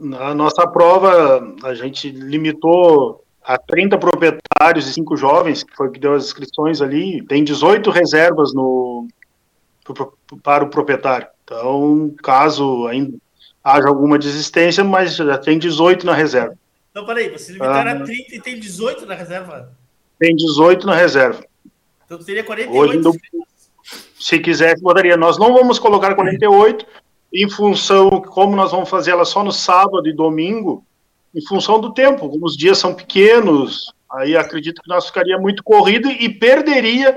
Na nossa prova, a gente limitou a 30 proprietários e 5 jovens, que foi o que deu as inscrições ali. Tem 18 reservas no, para o proprietário. Então, caso ainda haja alguma desistência, mas já tem 18 na reserva. Não, peraí, vocês limitaram ah, a 30 e tem 18 na reserva? Tem 18 na reserva. Então seria 48 Hoje, se quisesse, botaria. Nós não vamos colocar 48 em função, como nós vamos fazer ela só no sábado e domingo, em função do tempo. Como os dias são pequenos, aí acredito que nós ficaria muito corrido e perderia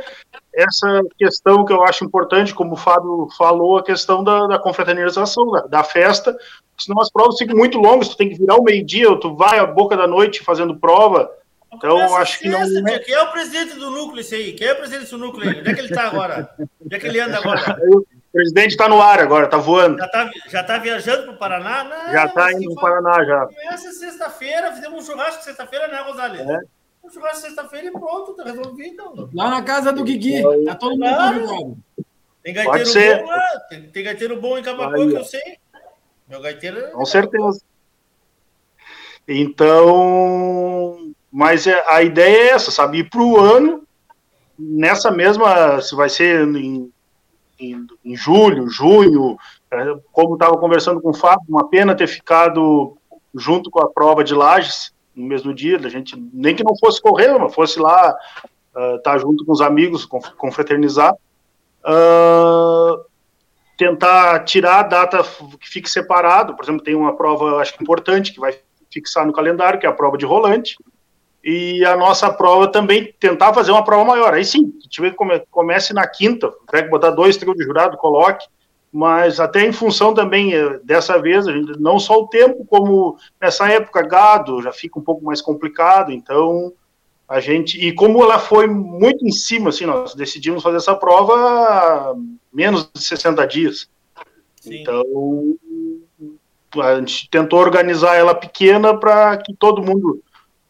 essa questão que eu acho importante, como o Fábio falou, a questão da, da confraternização, da, da, festa, senão as provas ficam muito longas, tu tem que virar o meio-dia, tu vai à boca da noite fazendo prova, então, acho que não. É... Quem é o presidente do núcleo, esse aí? Quem é o presidente do núcleo aí? Onde é que ele está agora? Onde é que ele anda agora? O presidente está no ar agora, está voando. Já está já tá viajando para o Paraná? Não, já está indo para o Paraná, já. Essa sexta-feira, fizemos um churrasco sexta-feira, né, Rosalina? É. Um churrasco sexta-feira e pronto, tá resolvido. Lá na casa do Guigui, tá todo mundo convidado. Tem gaiteiro bom lá, tem, tem gaiteiro bom em Cabacu, que eu sei. Meu gaiteiro. É Com certeza. Então, mas é, a ideia é essa, sabe? Ir para o ano, nessa mesma, se vai ser em, em, em julho, junho, é, como estava conversando com o Fábio, uma pena ter ficado junto com a prova de Lages no mesmo dia, a gente nem que não fosse correr, mas fosse lá estar uh, tá junto com os amigos, confraternizar, uh, tentar tirar a data que fique separado, por exemplo, tem uma prova, acho que importante, que vai fixar no calendário, que é a prova de rolante, e a nossa prova também tentar fazer uma prova maior. Aí sim, tiver come, comece na quinta, pega botar dois trios de jurado, coloque, mas até em função também eh, dessa vez, a gente, não só o tempo, como nessa época gado já fica um pouco mais complicado, então a gente, e como ela foi muito em cima, assim, nós decidimos fazer essa prova menos de 60 dias. Sim. Então, a gente tentou organizar ela pequena para que todo mundo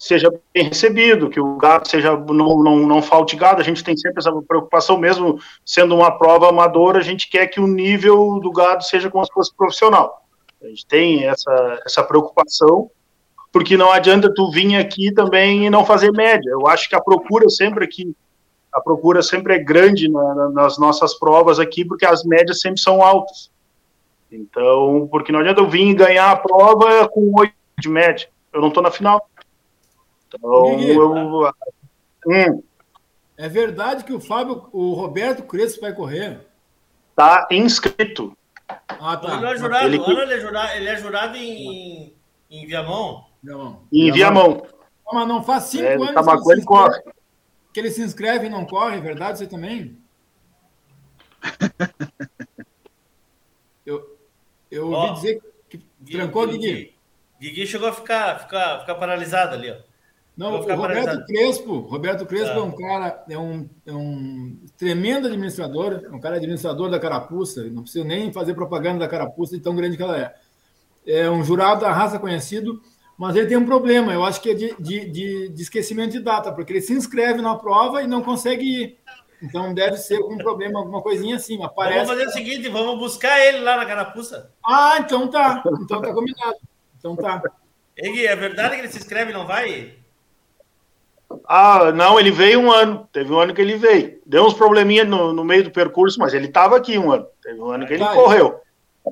seja bem recebido, que o gado seja não, não, não falte gado, a gente tem sempre essa preocupação, mesmo sendo uma prova amadora, a gente quer que o nível do gado seja como se fosse profissional. A gente tem essa, essa preocupação, porque não adianta tu vir aqui também e não fazer média. Eu acho que a procura sempre aqui, a procura sempre é grande na, na, nas nossas provas aqui, porque as médias sempre são altas. Então, porque não adianta eu vir e ganhar a prova com oito de média. Eu não estou na final. Então, eu... hum. É verdade que o Fábio, o Roberto Crespo vai correr? Tá inscrito. Ah, tá. Ele é jurado, ele... ele é jurado, ele é jurado em, em Viamão? Viamão. Em Viamão. Mas não faz cinco é, anos que ele, ele corre. que ele se inscreve e não corre, é verdade você também? eu eu ouvi oh, dizer que trancou Guigui. Guigui chegou a ficar, ficar, ficar paralisado ali, ó. Não, o Roberto Crespo, Roberto Crespo é um cara, é um, é um tremendo administrador, é um cara administrador da carapuça, não precisa nem fazer propaganda da carapuça de tão grande que ela é. É um jurado da raça conhecido, mas ele tem um problema, eu acho que é de, de, de, de esquecimento de data, porque ele se inscreve na prova e não consegue ir. Então deve ser algum problema, alguma coisinha assim. Aparece... Vamos fazer o seguinte, vamos buscar ele lá na carapuça. Ah, então tá. Então tá combinado. Então tá. Ei, é verdade que ele se inscreve e não vai? Ah, não, ele veio um ano. Teve um ano que ele veio. Deu uns probleminha no, no meio do percurso, mas ele estava aqui um ano. Teve um ano que ele tá, correu.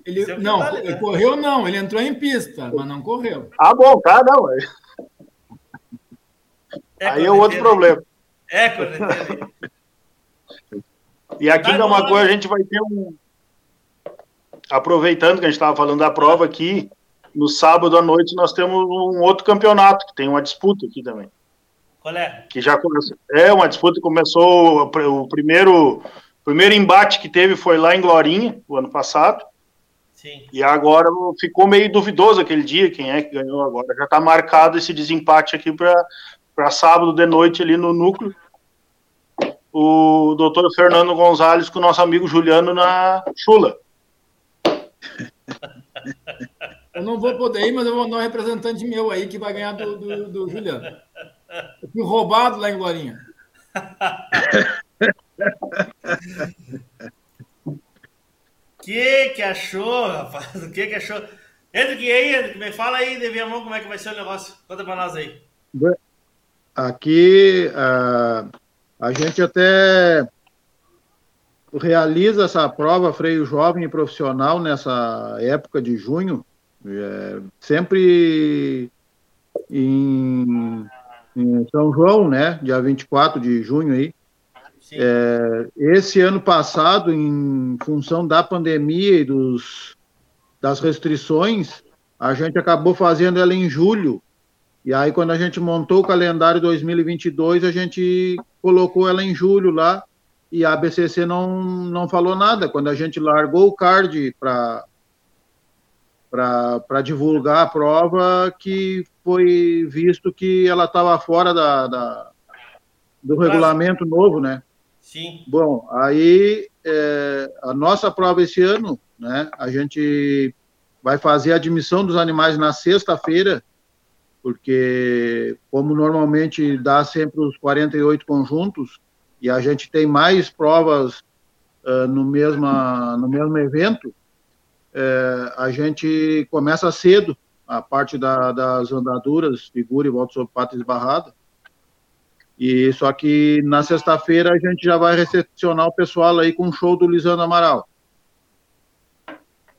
Ele, não, ele correu não, ele entrou em pista, mas não correu. Ah, bom, tá, não. É Aí é outro problema. É. E aqui em Camacuã a gente vai ter um. Aproveitando que a gente estava falando da prova aqui, no sábado à noite nós temos um outro campeonato, que tem uma disputa aqui também. Qual é? Que já começou. É uma disputa que começou. O primeiro, o primeiro embate que teve foi lá em Glorinha, o ano passado. Sim. E agora ficou meio duvidoso aquele dia, quem é que ganhou agora. Já está marcado esse desempate aqui para sábado de noite ali no núcleo. O doutor Fernando Gonzalez com o nosso amigo Juliano na Chula. Eu não vou poder ir, mas eu vou mandar um representante meu aí que vai ganhar do, do, do Juliano. Eu fui roubado lá em Glorinha. que que achou, rapaz? O que que achou? Henrique, e aí, Henrique, me fala aí, Devi Mão, como é que vai ser o negócio? Conta pra nós aí. Aqui, uh, a gente até realiza essa prova freio jovem e profissional nessa época de junho, é, sempre em em São João, né? Dia 24 de junho aí. É, esse ano passado, em função da pandemia e dos, das restrições, a gente acabou fazendo ela em julho. E aí, quando a gente montou o calendário 2022, a gente colocou ela em julho lá e a ABCC não, não falou nada. Quando a gente largou o card para para divulgar a prova que foi visto que ela estava fora da, da, do regulamento novo, né? Sim. Bom, aí é, a nossa prova esse ano, né? A gente vai fazer a admissão dos animais na sexta-feira, porque como normalmente dá sempre os 48 conjuntos e a gente tem mais provas uh, no, mesma, no mesmo evento, é, a gente começa cedo a parte da, das andaduras, figura e volta sobre pata esbarrada. E só que na sexta-feira a gente já vai recepcionar o pessoal aí com o show do Lisandro Amaral.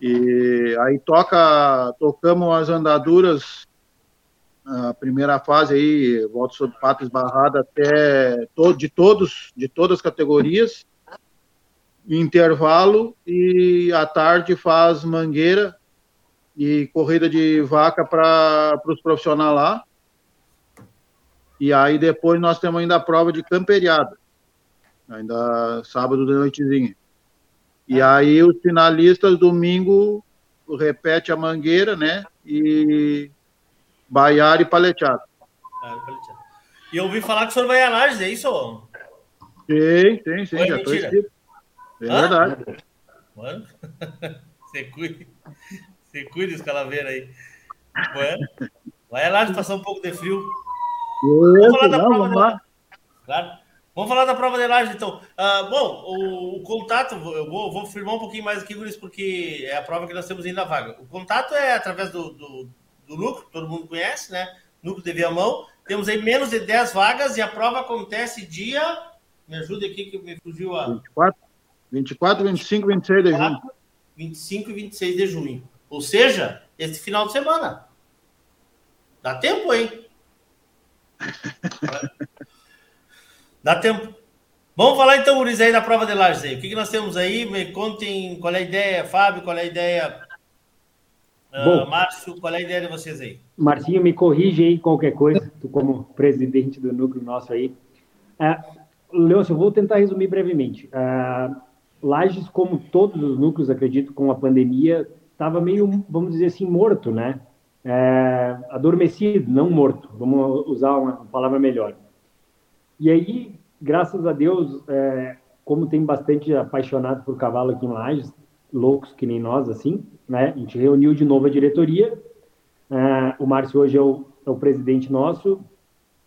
E aí toca, tocamos as andaduras, a primeira fase aí, volta sobre pata esbarrada até todo, de todos, de todas as categorias intervalo e à tarde faz mangueira e corrida de vaca para os profissionais lá. E aí depois nós temos ainda a prova de camperiada, ainda sábado de noitezinha. E aí os finalistas domingo repete a mangueira, né? E baiar e paleteado. E eu ouvi falar que o senhor vai análise, é isso? Sim, sim, sim, já estou inscrito. É Hã? verdade. Mano, você cuida, você cuida esse calaveira aí. Bueno, vai lá de passar um pouco de frio. vamos falar da prova vamos lá. Claro. Vamos falar da prova de laje, então. Uh, bom, o, o, contato, eu vou, vou firmar um pouquinho mais aqui, Guris, porque é a prova que nós temos ainda vaga. O contato é através do, do, do núcleo, todo mundo conhece, né? Núcleo de Viamão. Temos aí menos de 10 vagas e a prova acontece dia. Me ajude aqui que me fugiu a. 24? 24, 25 e 26 de junho. 25 e 26 de junho. Ou seja, esse final de semana. Dá tempo, hein? Dá tempo. Vamos falar então, Uriz, aí da prova de lajes aí. O que, que nós temos aí? Me contem qual é a ideia, Fábio, qual é a ideia, uh, Bom, Márcio, qual é a ideia de vocês aí? Marcinho, me corrige aí qualquer coisa, tu como presidente do núcleo nosso aí. Uh, Leôncio, eu vou tentar resumir brevemente. Uh, Lages, como todos os núcleos, acredito, com a pandemia, estava meio, vamos dizer assim, morto, né? é, adormecido, não morto, vamos usar uma palavra melhor. E aí, graças a Deus, é, como tem bastante apaixonado por cavalo aqui em Lages, loucos que nem nós, assim, né? A gente reuniu de novo a diretoria. É, o Márcio hoje é o, é o, presidente nosso,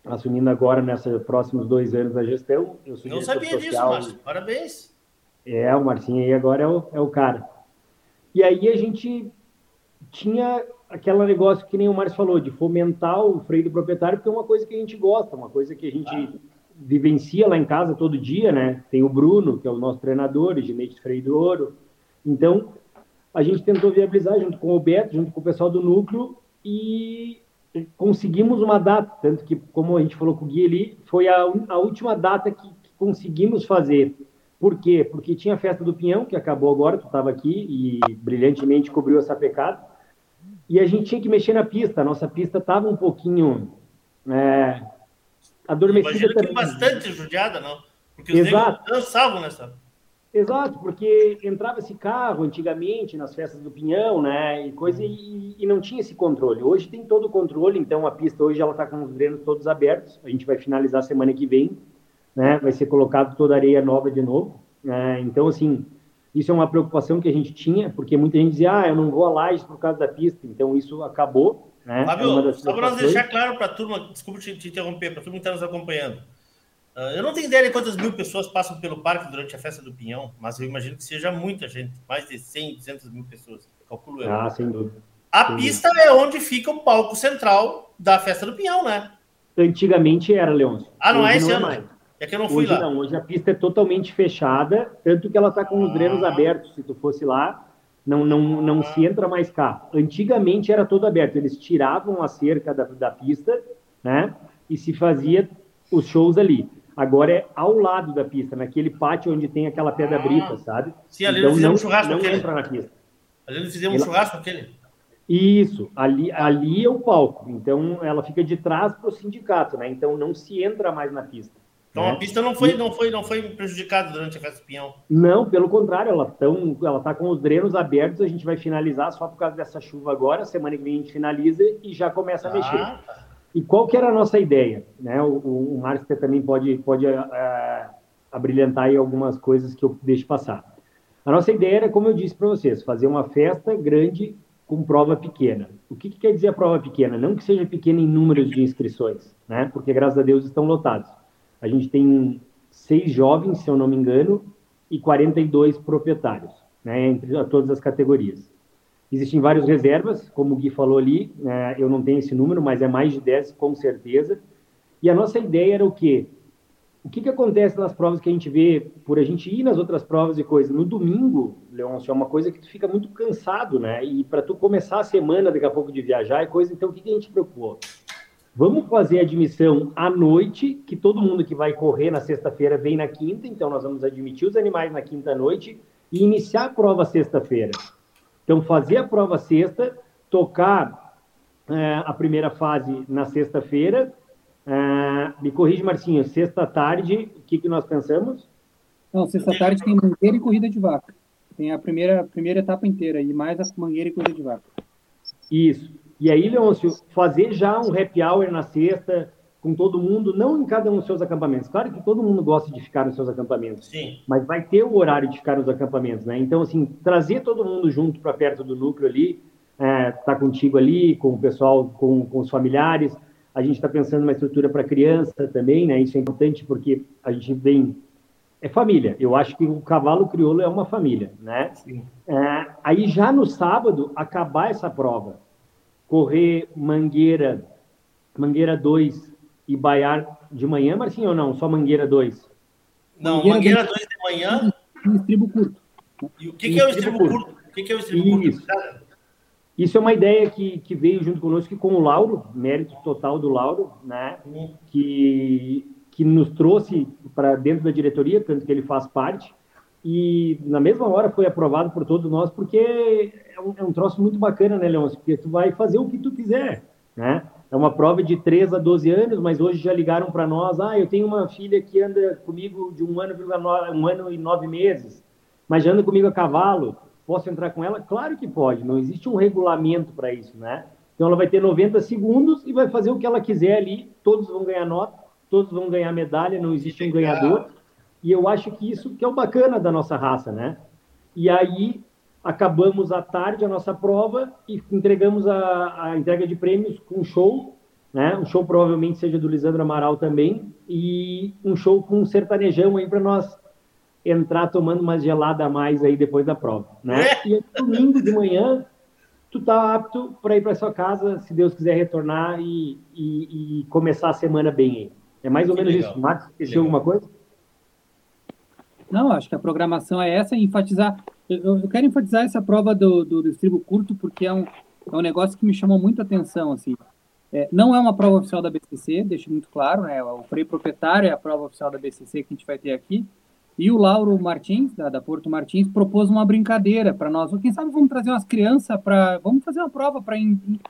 assumindo agora nesses próximos dois anos a gestão. Eu sou Não sabia social. disso, Márcio. Parabéns. É, o Marcinho aí agora é o, é o cara. E aí a gente tinha aquele negócio que nem o Márcio falou, de fomentar o freio do proprietário, porque é uma coisa que a gente gosta, uma coisa que a gente ah. vivencia lá em casa todo dia, né? Tem o Bruno, que é o nosso treinador, ginete de freio do ouro. Então, a gente tentou viabilizar junto com o Beto, junto com o pessoal do núcleo, e conseguimos uma data, tanto que, como a gente falou com o Gui ali, foi a, a última data que, que conseguimos fazer. Por quê? Porque tinha a festa do Pinhão, que acabou agora, tu estava aqui e brilhantemente cobriu essa pecado e a gente tinha que mexer na pista. A nossa pista estava um pouquinho é, adormecida. Imagino que bastante judiada, não? Porque os Exato. dançavam nessa. Exato, porque entrava esse carro antigamente nas festas do Pinhão, né, e coisa, e, e não tinha esse controle. Hoje tem todo o controle, então a pista hoje ela está com os drenos todos abertos. A gente vai finalizar semana que vem, né, vai ser colocado toda areia nova de novo. Né, então, assim, isso é uma preocupação que a gente tinha, porque muita gente dizia, ah, eu não vou a Lages por causa da pista. Então, isso acabou. Né? Fábio, é só para nós deixar claro para a turma, desculpa te, te interromper, para a turma que está nos acompanhando. Uh, eu não tenho ideia de quantas mil pessoas passam pelo parque durante a festa do Pinhão, mas eu imagino que seja muita gente, mais de 100, 200 mil pessoas, calculo eu. Ah, sem dúvida. A sem pista dúvida. é onde fica o palco central da festa do Pinhão, né? Antigamente era, Leôncio. Ah, não é esse ano? É é que eu não fui hoje lá. Não, hoje a pista é totalmente fechada, tanto que ela está com os drenos ah. abertos. Se tu fosse lá, não, não, não se entra mais carro. Antigamente era todo aberto, eles tiravam a cerca da, da pista, né? E se fazia os shows ali. Agora é ao lado da pista, naquele pátio onde tem aquela pedra brita, ah. sabe? Sim, ali então, não, churrasco não aquele. entra na pista. Ali nós fizemos um churrasco aquele. Isso, ali, ali é o palco. Então ela fica de trás para o sindicato, né? Então não se entra mais na pista. Então né? a pista não foi, não foi, não foi prejudicada durante a festa do Pinhão. Não, pelo contrário, ela tão, ela tá com os drenos abertos, a gente vai finalizar só por causa dessa chuva agora, semana que vem a gente finaliza e já começa a ah, mexer. Tá. E qual que era a nossa ideia? Né? O, o, o Márcio também pode, pode uh, abrilhantar aí algumas coisas que eu deixo passar. A nossa ideia era, como eu disse para vocês, fazer uma festa grande com prova pequena. O que, que, quer dizer a prova pequena? Não que seja pequena em números de inscrições, né? porque graças a Deus estão lotados a gente tem seis jovens, se eu não me engano, e 42 proprietários, né, entre todas as categorias. Existem várias reservas, como o Gui falou ali, né, eu não tenho esse número, mas é mais de 10 com certeza. E a nossa ideia era o quê? O que, que acontece nas provas que a gente vê, por a gente ir nas outras provas e coisas? No domingo, Leôncio, é uma coisa que tu fica muito cansado, né? E para tu começar a semana daqui a pouco de viajar e coisa, então o que, que a gente preocupou? Vamos fazer a admissão à noite, que todo mundo que vai correr na sexta-feira vem na quinta, então nós vamos admitir os animais na quinta-noite e iniciar a prova sexta-feira. Então, fazer a prova sexta, tocar é, a primeira fase na sexta-feira. É, me corrige, Marcinho, sexta-tarde, o que, que nós pensamos? Não, sexta-tarde tem mangueira e corrida de vaca. Tem a primeira, primeira etapa inteira, e mais a mangueira e corrida de vaca. Isso. E aí, Leôncio, fazer já um happy hour na sexta, com todo mundo, não em cada um dos seus acampamentos. Claro que todo mundo gosta de ficar nos seus acampamentos, Sim. mas vai ter o horário de ficar nos acampamentos, né? Então, assim, trazer todo mundo junto para perto do núcleo ali, é, tá contigo ali, com o pessoal, com, com os familiares. A gente está pensando numa estrutura para criança também, né? Isso é importante porque a gente vem é família. Eu acho que o cavalo crioulo é uma família, né? É, aí já no sábado acabar essa prova, correr Mangueira, Mangueira 2 e Baiar de manhã, Marcinho, ou não? Só Mangueira 2? Não, Mangueira, 2 de manhã. E estribo curto. E o que, que é o estribo curto? curto? O que, que é o estribo Isso. curto? Isso é uma ideia que, que veio junto conosco com o Lauro, mérito total do Lauro, né? Que, que nos trouxe para dentro da diretoria, tanto que ele faz parte e na mesma hora foi aprovado por todos nós, porque é um, é um troço muito bacana, né, Leôncio? Porque tu vai fazer o que tu quiser, né? É uma prova de 3 a 12 anos, mas hoje já ligaram para nós, ah, eu tenho uma filha que anda comigo de um ano, um ano e nove meses, mas já anda comigo a cavalo, posso entrar com ela? Claro que pode, não existe um regulamento para isso, né? Então ela vai ter 90 segundos e vai fazer o que ela quiser ali, todos vão ganhar nota, todos vão ganhar medalha, não existe um ganhador. E eu acho que isso que é o bacana da nossa raça, né? E aí acabamos à tarde a nossa prova e entregamos a, a entrega de prêmios com um show, né? Um show provavelmente seja do Lisandro Amaral também e um show com um sertanejão aí para nós entrar tomando uma gelada a mais aí depois da prova, né? E domingo de manhã tu tá apto para ir para sua casa, se Deus quiser retornar e, e, e, começar a semana bem aí. É mais ou que menos legal. isso. Marcos, esqueceu alguma coisa? Não, acho que a programação é essa, enfatizar eu, eu quero enfatizar essa prova do, do, do estribo curto porque é um, é um negócio que me chamou muita atenção, assim. É, não é uma prova oficial da BCC, deixo muito claro, né? O freio proprietário é a prova oficial da BCC que a gente vai ter aqui. E o Lauro Martins, da, da Porto Martins, propôs uma brincadeira para nós. Quem sabe vamos trazer umas crianças para. Vamos fazer uma prova para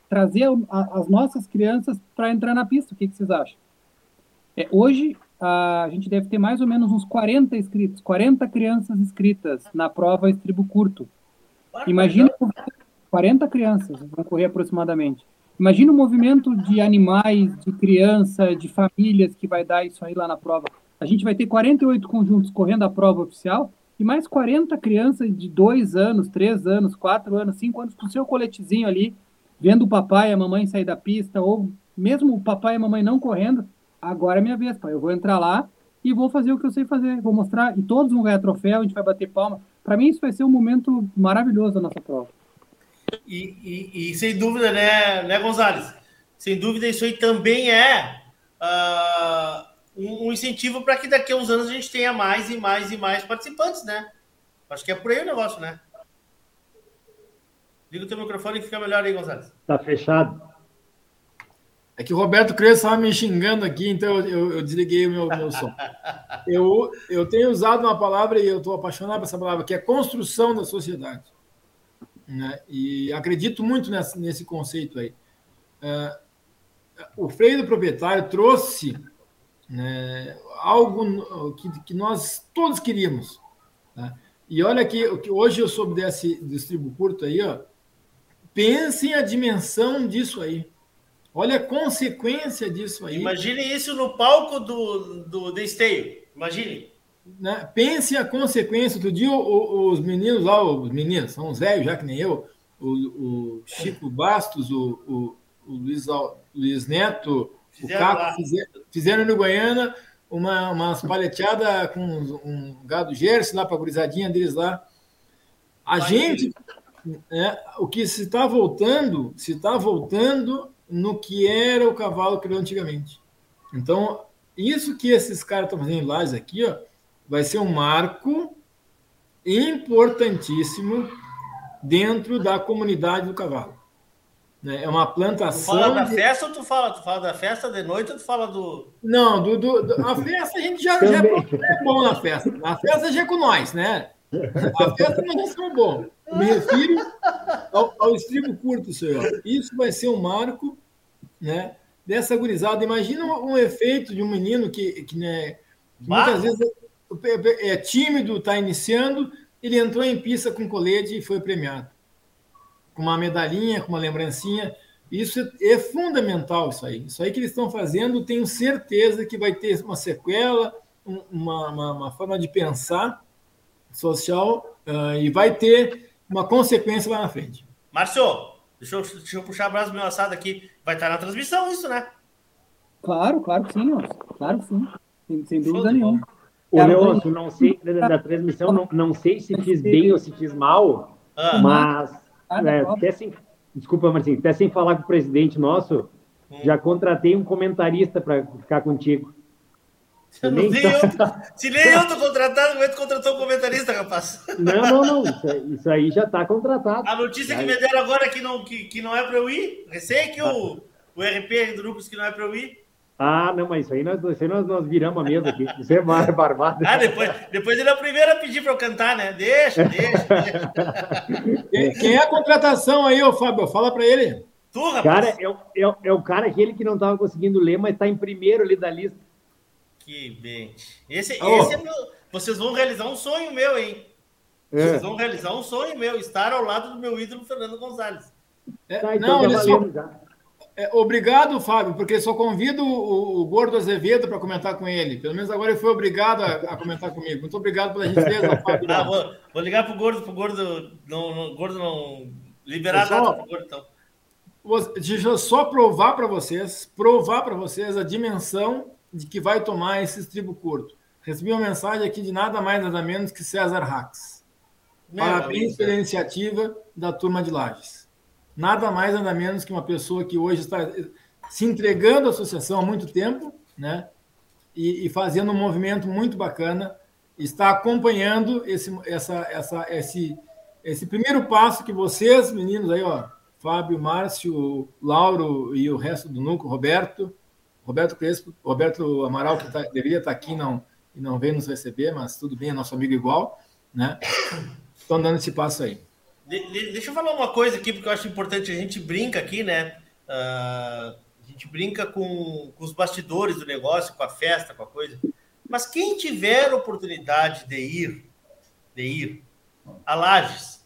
trazer a, as nossas crianças para entrar na pista. O que, que vocês acham? É, hoje, a gente deve ter mais ou menos uns 40 inscritos, 40 crianças inscritas na prova estribo curto. Imagina 40 crianças vão correr aproximadamente. Imagina o movimento de animais, de criança, de famílias que vai dar isso aí lá na prova. A gente vai ter 48 conjuntos correndo a prova oficial e mais 40 crianças de 2 anos, 3 anos, 4 anos, 5 anos com seu coletezinho ali, vendo o papai e a mamãe sair da pista, ou mesmo o papai e a mamãe não correndo, agora é minha vez, pai. Eu vou entrar lá e vou fazer o que eu sei fazer. Vou mostrar, e todos vão ganhar troféu, a gente vai bater palma. Para mim, isso vai ser um momento maravilhoso da nossa prova. E, e, e, sem dúvida, né, né, Gonzalez? Sem dúvida, isso aí também é uh, um, um, incentivo para que daqui a uns anos a gente tenha mais e mais e mais participantes, né? Acho que é por aí o negócio, né? Liga o teu microfone que fica melhor aí, Gonzalez. Tá fechado. É que o Roberto Crespo estava me xingando aqui, então eu, eu desliguei o meu, meu som. Eu, eu tenho usado uma palavra e eu estou apaixonado por essa palavra, que é construção da sociedade. Né? E acredito muito nesse, nesse conceito aí. Uh, o freio do proprietário trouxe né, algo que, que, nós todos queríamos. Né? E olha que, que hoje eu soube desse distribuo curto aí, ó, pensem a dimensão disso aí. Olha a consequência disso aí. Imagine isso no palco do, do The Esteio. Imagine. Né? Pense a consequência. Outro dia, os meninos lá, os meninos, são os velhos, já que nem eu, o, o Chico Bastos, o, o, o Luiz, Luiz, Neto, fizeram o Caco, fizeram, fizeram no Goiânia uma, umas paleteadas com um, gado Jersey lá para a gurizadinha deles lá. A gente, né, o que se está voltando, se está voltando no que era o cavalo criou antigamente. Então, isso que esses caras estão fazendo em Lages aqui, ó, vai ser um marco importantíssimo dentro da comunidade do cavalo. Né? É uma plantação. Tu fala da de... festa ou tu fala, tu fala da festa de noite ou tu fala do. Não, do, do, do a festa a gente já, já é bom na festa. A festa já é com nós, né? A festa nós somos bom. Me refiro ao, ao estribo curto, senhor. Isso vai ser um marco né, dessa gurizada. Imagina um, um efeito de um menino que, que, né, muitas vezes é, é tímido, está iniciando, ele entrou em pista com colete e foi premiado. Com uma medalhinha, com uma lembrancinha. Isso é, é fundamental, isso aí. Isso aí que eles estão fazendo, tenho certeza que vai ter uma sequela, uma, uma, uma forma de pensar social uh, e vai ter uma consequência lá na frente. Márcio, deixa eu, deixa eu puxar a brasa do meu assado aqui. Vai estar na transmissão isso, né? Claro, claro que sim, ó. claro que sim. Sem, sem dúvida nenhuma. Ô, Leôncio, não sei, da, da transmissão, não, não sei se fiz bem ou se fiz mal, ah. mas ah, é, até sem, desculpa, Marcinho, até sem falar com o presidente nosso, hum. já contratei um comentarista para ficar contigo. Se nem, eu, se nem eu tô contratado, como é que contratou um comentarista, rapaz? Não, não, não. Isso, isso aí já está contratado. A notícia que me deram agora é que não, que, que não é para eu ir. Recém que o, o RP do Lucas que não é para eu ir. Ah, não, mas isso aí nós, isso aí nós, nós viramos a mesa aqui. Isso é barbado. Ah, depois, depois ele é o primeiro a pedir para eu cantar, né? Deixa, deixa, deixa. Quem é a contratação aí, ô Fábio? Fala para ele. Tu, rapaz. Cara, é, é, é o cara aquele que não estava conseguindo ler, mas está em primeiro ali da lista. Que bem. Esse, oh. esse é meu. Vocês vão realizar um sonho meu, hein? É. Vocês vão realizar um sonho meu, estar ao lado do meu ídolo Fernando Gonzalez. É, Tá, então não, valendo só- é, obrigado, Fábio, porque só convido o, o Gordo Azevedo para comentar com ele. Pelo menos agora ele foi obrigado a, a comentar comigo. Muito obrigado pela gentileza, Fábio. Ah, vou, vou ligar pro gordo, pro gordo. Não, não, gordo não. Liberar a Pessoal, data pro gordo, então. Vou- Deixa eu só provar para vocês, provar para vocês a dimensão de que vai tomar esse estribo curto. Recebi uma mensagem aqui de nada mais nada menos que César Rax. Meu Parabéns pela iniciativa da turma de Lages. Nada mais nada menos que uma pessoa que hoje está se entregando à associação há muito tempo, né? E, e fazendo um movimento muito bacana, está acompanhando esse, essa, essa, esse, esse primeiro passo que vocês, meninos aí, ó, Fábio, Márcio, Lauro e o resto do núcleo, Roberto, Roberto Crespo, Roberto Amaral, que tá- deveria estar aqui não, e não veio nos receber, mas tudo bem, é nosso amigo igual, né? Estão dando esse passo aí. De- de- deixa eu falar uma coisa aqui, porque eu acho importante. A gente brinca aqui, né? Ah, a gente brinca com, com os bastidores do negócio, com a festa, com a coisa. Mas quem tiver oportunidade de ir, de ir a Lages,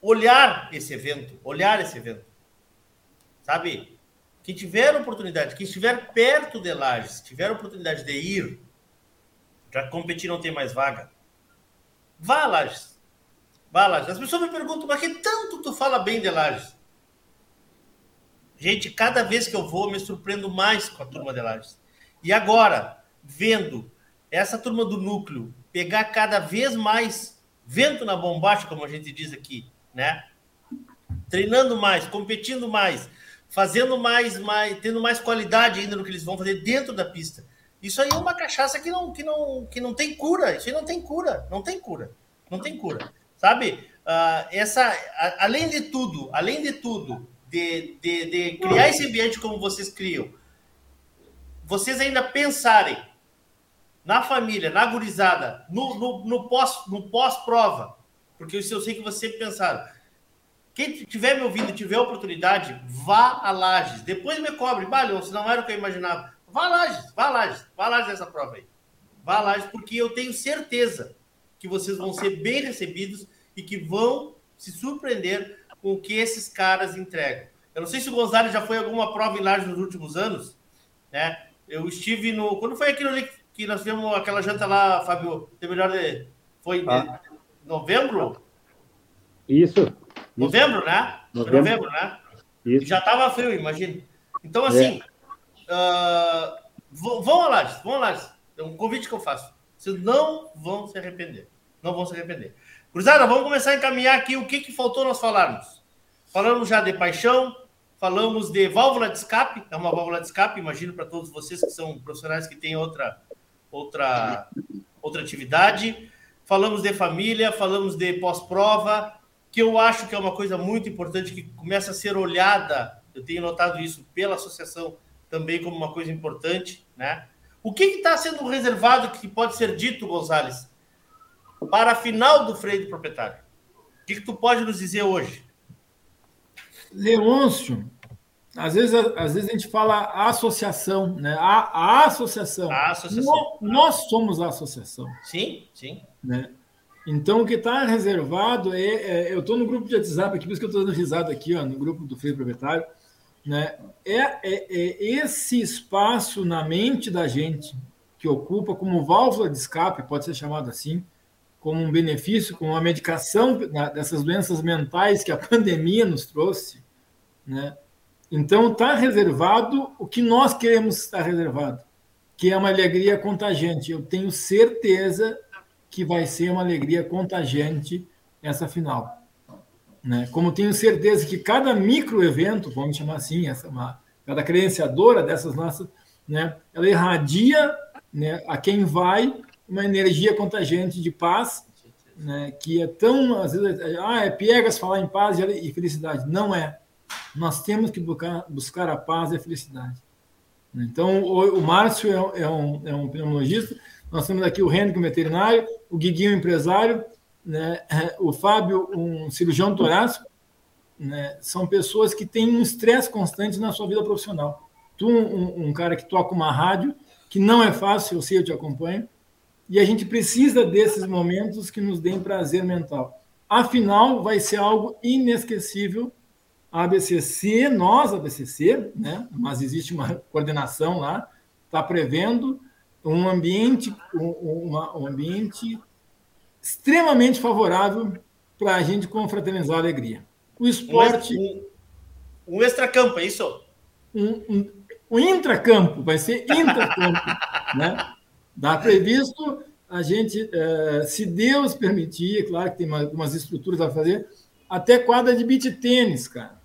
olhar esse evento, olhar esse evento, sabe? Quem tiver oportunidade, quem estiver perto de Lages, tiver oportunidade de ir, já competir não tem mais vaga, vá Lages. Vá Lages. As pessoas me perguntam, mas que tanto tu fala bem de Lages? Gente, cada vez que eu vou, me surpreendo mais com a turma de Lages. E agora, vendo essa turma do núcleo pegar cada vez mais vento na bombacha, como a gente diz aqui, né? Treinando mais, competindo mais, fazendo mais, mais, tendo mais qualidade ainda no que eles vão fazer dentro da pista. Isso aí é uma cachaça que não, que não, que não tem cura. Isso aí não tem cura, não tem cura, não tem cura, sabe? Ah, essa, a- além de tudo, além de tudo, de, de, de criar esse ambiente como vocês criam, vocês ainda pensarem na família, na gurizada, no, no, no pós, no pós-prova, porque isso eu sei que vocês pensaram. Quem estiver me ouvindo, tiver oportunidade, vá a Lages. Depois me cobre. Balhão, se não era o que eu imaginava. Vá a Lages, vá a Lages, vá a Lages nessa prova aí. Vá a Lages, porque eu tenho certeza que vocês vão ser bem recebidos e que vão se surpreender com o que esses caras entregam. Eu não sei se o Gonzalez já foi a alguma prova em Lages nos últimos anos, né? Eu estive no. Quando foi aquilo ali que nós tivemos aquela janta lá, Fábio? Tem melhor de. Foi de Ah. novembro? Isso. Novembro, né? Novembro. novembro, né? Isso. Já estava frio, imagina. Então, assim, ah, vão vão Lages, vão Lages. É um convite que eu faço. Vocês não vão se arrepender. Não vão se arrepender. Cruzada, vamos começar a encaminhar aqui o que, que faltou nós falarmos. Falamos já de paixão, falamos de válvula de escape, é uma válvula de escape, imagino para todos vocês que são profissionais que têm outra, outra, outra atividade. Falamos de família, falamos de pós-prova, que eu acho que é uma coisa muito importante que começa a ser olhada, eu tenho notado isso pela associação também como uma coisa importante, né? O que está sendo reservado que pode ser dito, Gonzalez, para a final do freio do proprietário? O que, que tu pode nos dizer hoje? Leôncio, às vezes, às vezes a gente fala associação, né? A, a associação. A associação. Nó- Nós, somos a associação. Sim, sim. Né? Então, o que está reservado é, é- Eu estou no grupo de WhatsApp aqui, por isso que eu estou dando risada aqui, ó, no grupo do Freio Proprietário. Né? É, é, é esse espaço na mente da gente que ocupa como válvula de escape, pode ser chamado assim, como um benefício, como uma medicação dessas doenças mentais que a pandemia nos trouxe, né? Então está reservado o que nós queremos estar reservado, que é uma alegria contagiante. Eu tenho certeza que vai ser uma alegria contagiante essa final, né? Como tenho certeza que cada micro evento, vamos chamar assim, essa uma, cada credenciadora dessas nossas, né? Ela irradia, né? A quem vai uma energia contagiante de paz, né? Que é tão às vezes ah é piegas falar em paz e felicidade, não é. Nós temos que buscar, buscar a paz e a felicidade. Então, o, o Márcio é, é um, é um pneumologista, nós temos aqui o Henrique, um veterinário, o Guiguinho, empresário, né? o Fábio, um cirurgião torácico. Né? São pessoas que têm um estresse constante na sua vida profissional. Tu, um, um cara que toca uma rádio, que não é fácil, eu sei, eu te acompanho, e a gente precisa desses momentos que nos deem prazer mental. Afinal, vai ser algo inesquecível a ABCC, nós, ABCC, né, mas existe uma coordenação lá, está prevendo um ambiente, um, uma, um ambiente extremamente favorável para a gente confraternizar a alegria. O esporte. Um, um, um extracampo, é isso? Um, um, um intracampo, vai ser intracampo. né? Dá previsto a gente, eh, se Deus permitir, claro que tem algumas estruturas a fazer, até quadra de beach tênis, cara.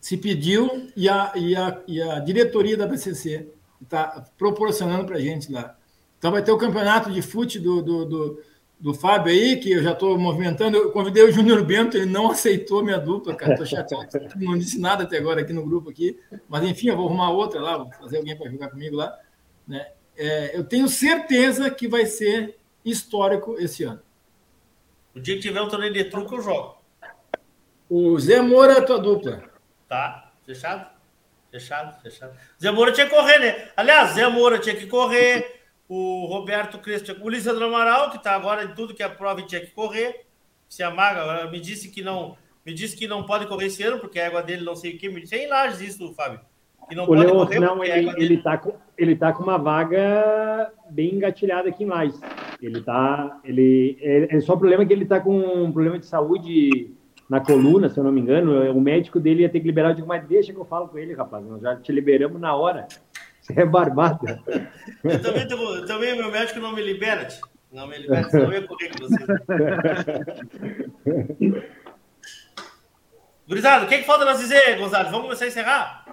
Se pediu e a, e a, e a diretoria da BCC está proporcionando para a gente lá. Então vai ter o campeonato de fute do, do, do, do Fábio aí, que eu já estou movimentando. Eu convidei o Júnior Bento, ele não aceitou minha dupla, cara. Estou chateado, não disse nada até agora aqui no grupo aqui. Mas enfim, eu vou arrumar outra lá, vou fazer alguém para jogar comigo lá. Né? É, eu tenho certeza que vai ser histórico esse ano. O dia que tiver um torneio de truco, eu jogo. O Zé Moura é a tua dupla. Tá, fechado? Fechado, fechado. Zé Moura tinha que correr, né? Aliás, Zé Moura tinha que correr, o Roberto Crespo, o Lisandro Amaral, que está agora em tudo que é prova e tinha que correr. Se amaga, me disse que não, me disse que não pode correr esse ano, porque a égua dele não sei o que. Me disse em Lages isso, Fábio. Que não o pode correr não, ele, ele, tá com, ele tá com uma vaga bem engatilhada aqui em Lages. Ele tá. Ele, é, é só o problema que ele tá com um problema de saúde na coluna, se eu não me engano, o médico dele ia ter que liberar. Eu digo, mas deixa que eu falo com ele, rapaz. Nós já te liberamos na hora. Você é barbada. Eu também, eu também, meu médico não me libera, não me libera, senão eu ia correr com você. Gurizada, o que, é que falta nós dizer, Gonzalo? Vamos começar a encerrar?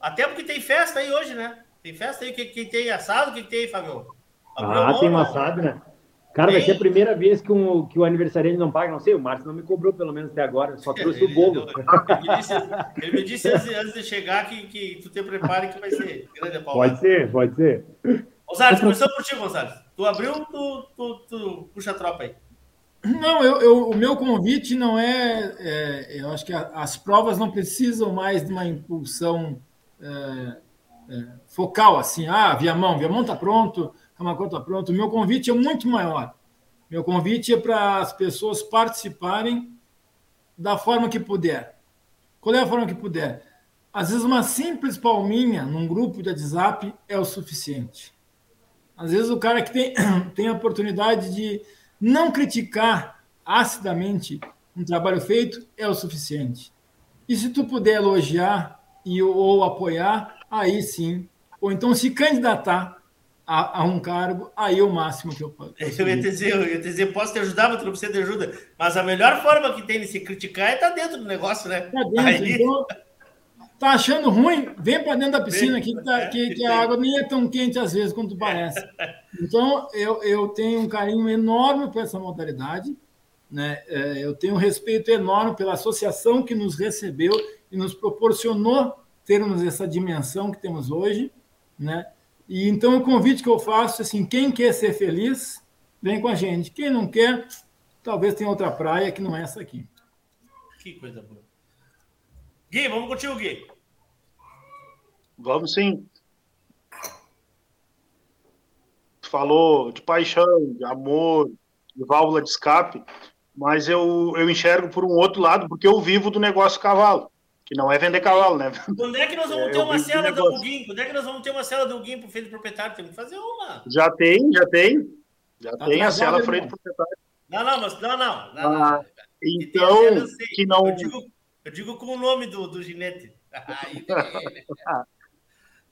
Até porque tem festa aí hoje, né? Tem festa aí, quem, tem assado, o que, que tem, Fabio? Ah, tem um assado, né? Cara, vai ser a primeira vez que, um, que o aniversariante não paga. Não sei, o Márcio não me cobrou, pelo menos até agora. Só trouxe o bolo. Ele me disse, ele me disse antes, antes, de chegar que, que tu te prepare que vai ser grande a Pode ser, pode ser. Gonçalves, começou por ti, Gonçalves. Tu abriu, tu, tu, tu puxa a tropa aí. Não, eu, eu, o meu convite não é, é, Eu acho que a, as provas não precisam mais de uma impulsão é, é, focal, assim. Ah, Viamão, Viamão está pronto Camacuã está pronto. O meu convite é muito maior. Meu convite é para as pessoas participarem da forma que puder. Qual é a forma que puder? Às vezes, uma simples palminha num grupo de WhatsApp é o suficiente. Às vezes, o cara que tem, tem a oportunidade de não criticar acidamente um trabalho feito é o suficiente. E se tu puder elogiar e, ou apoiar, aí sim. Ou então se candidatar a, a, um cargo, aí é o máximo que eu posso. Eu ia, dizer, eu ia dizer, posso te ajudar, mas tu não precisa de ajuda. Mas a melhor forma que tem de se criticar é estar tá dentro do negócio, né? Tá dentro, aí... então, tá achando ruim? Vem para dentro da piscina aqui, que, tá, que, que, a água nem é tão quente às vezes quanto parece. Então, eu, eu tenho um carinho enorme por essa modalidade, né? É, eu tenho um respeito enorme pela associação que nos recebeu e nos proporcionou termos essa dimensão que temos hoje, né? E então o convite que eu faço assim, quem quer ser feliz, vem com a gente. Quem não quer, talvez tenha outra praia que não é essa aqui. Que coisa boa. Gui, vamos contigo, Gui. Vamos sim. Falou de paixão, de amor, de válvula de escape, mas eu, eu enxergo por um outro lado, porque eu vivo do negócio cavalo que não é vender cavalo, né? Quando é que nós vamos é, ter uma cela do Huguinho? Quando é que nós vamos ter uma cela do Huguinho para o feito proprietário? Temos que fazer uma. Já tem, já tem. Já tá tem a cela freio proprietário. Não, não, mas não, não. não, não. Ah, então, que não. Eu digo, eu digo com o nome do, do ginete.